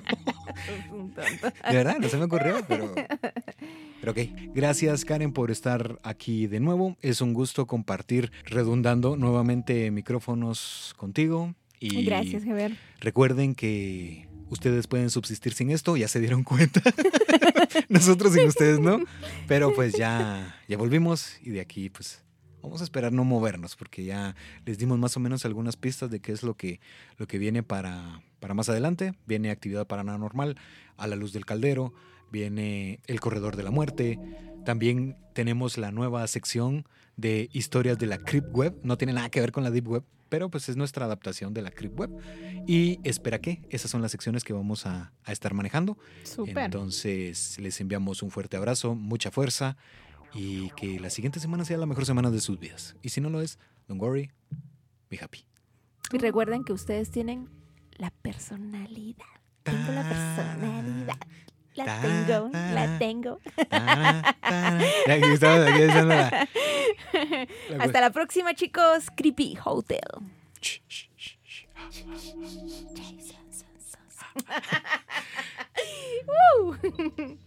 Speaker 1: De verdad, no se me ocurrió, pero... Pero ok, gracias Karen por estar aquí de nuevo. Es un gusto compartir, redundando nuevamente micrófonos contigo. Y
Speaker 2: Gracias, Javier.
Speaker 1: Recuerden que ustedes pueden subsistir sin esto, ya se dieron cuenta. Nosotros sin ustedes, ¿no? Pero pues ya, ya volvimos y de aquí pues vamos a esperar no movernos porque ya les dimos más o menos algunas pistas de qué es lo que, lo que viene para, para más adelante. Viene actividad paranormal a la luz del caldero, viene el corredor de la muerte. También tenemos la nueva sección de historias de la Crypt Web. No tiene nada que ver con la Deep Web, pero pues es nuestra adaptación de la Crypt Web. Y espera que esas son las secciones que vamos a, a estar manejando.
Speaker 2: Súper.
Speaker 1: Entonces les enviamos un fuerte abrazo, mucha fuerza y que la siguiente semana sea la mejor semana de sus vidas. Y si no lo es, don't worry, be happy.
Speaker 2: Y recuerden que ustedes tienen la personalidad. Tengo la personalidad. La
Speaker 1: Ta,
Speaker 2: tengo,
Speaker 1: ta,
Speaker 2: la tengo.
Speaker 1: Ta, ta. Ya aquí estamos aquí haciendo la- la-
Speaker 2: Hasta la próxima, chicos. Creepy Hotel.
Speaker 1: Shh, shh, shh, shh.
Speaker 2: Jason Sansos. Woo.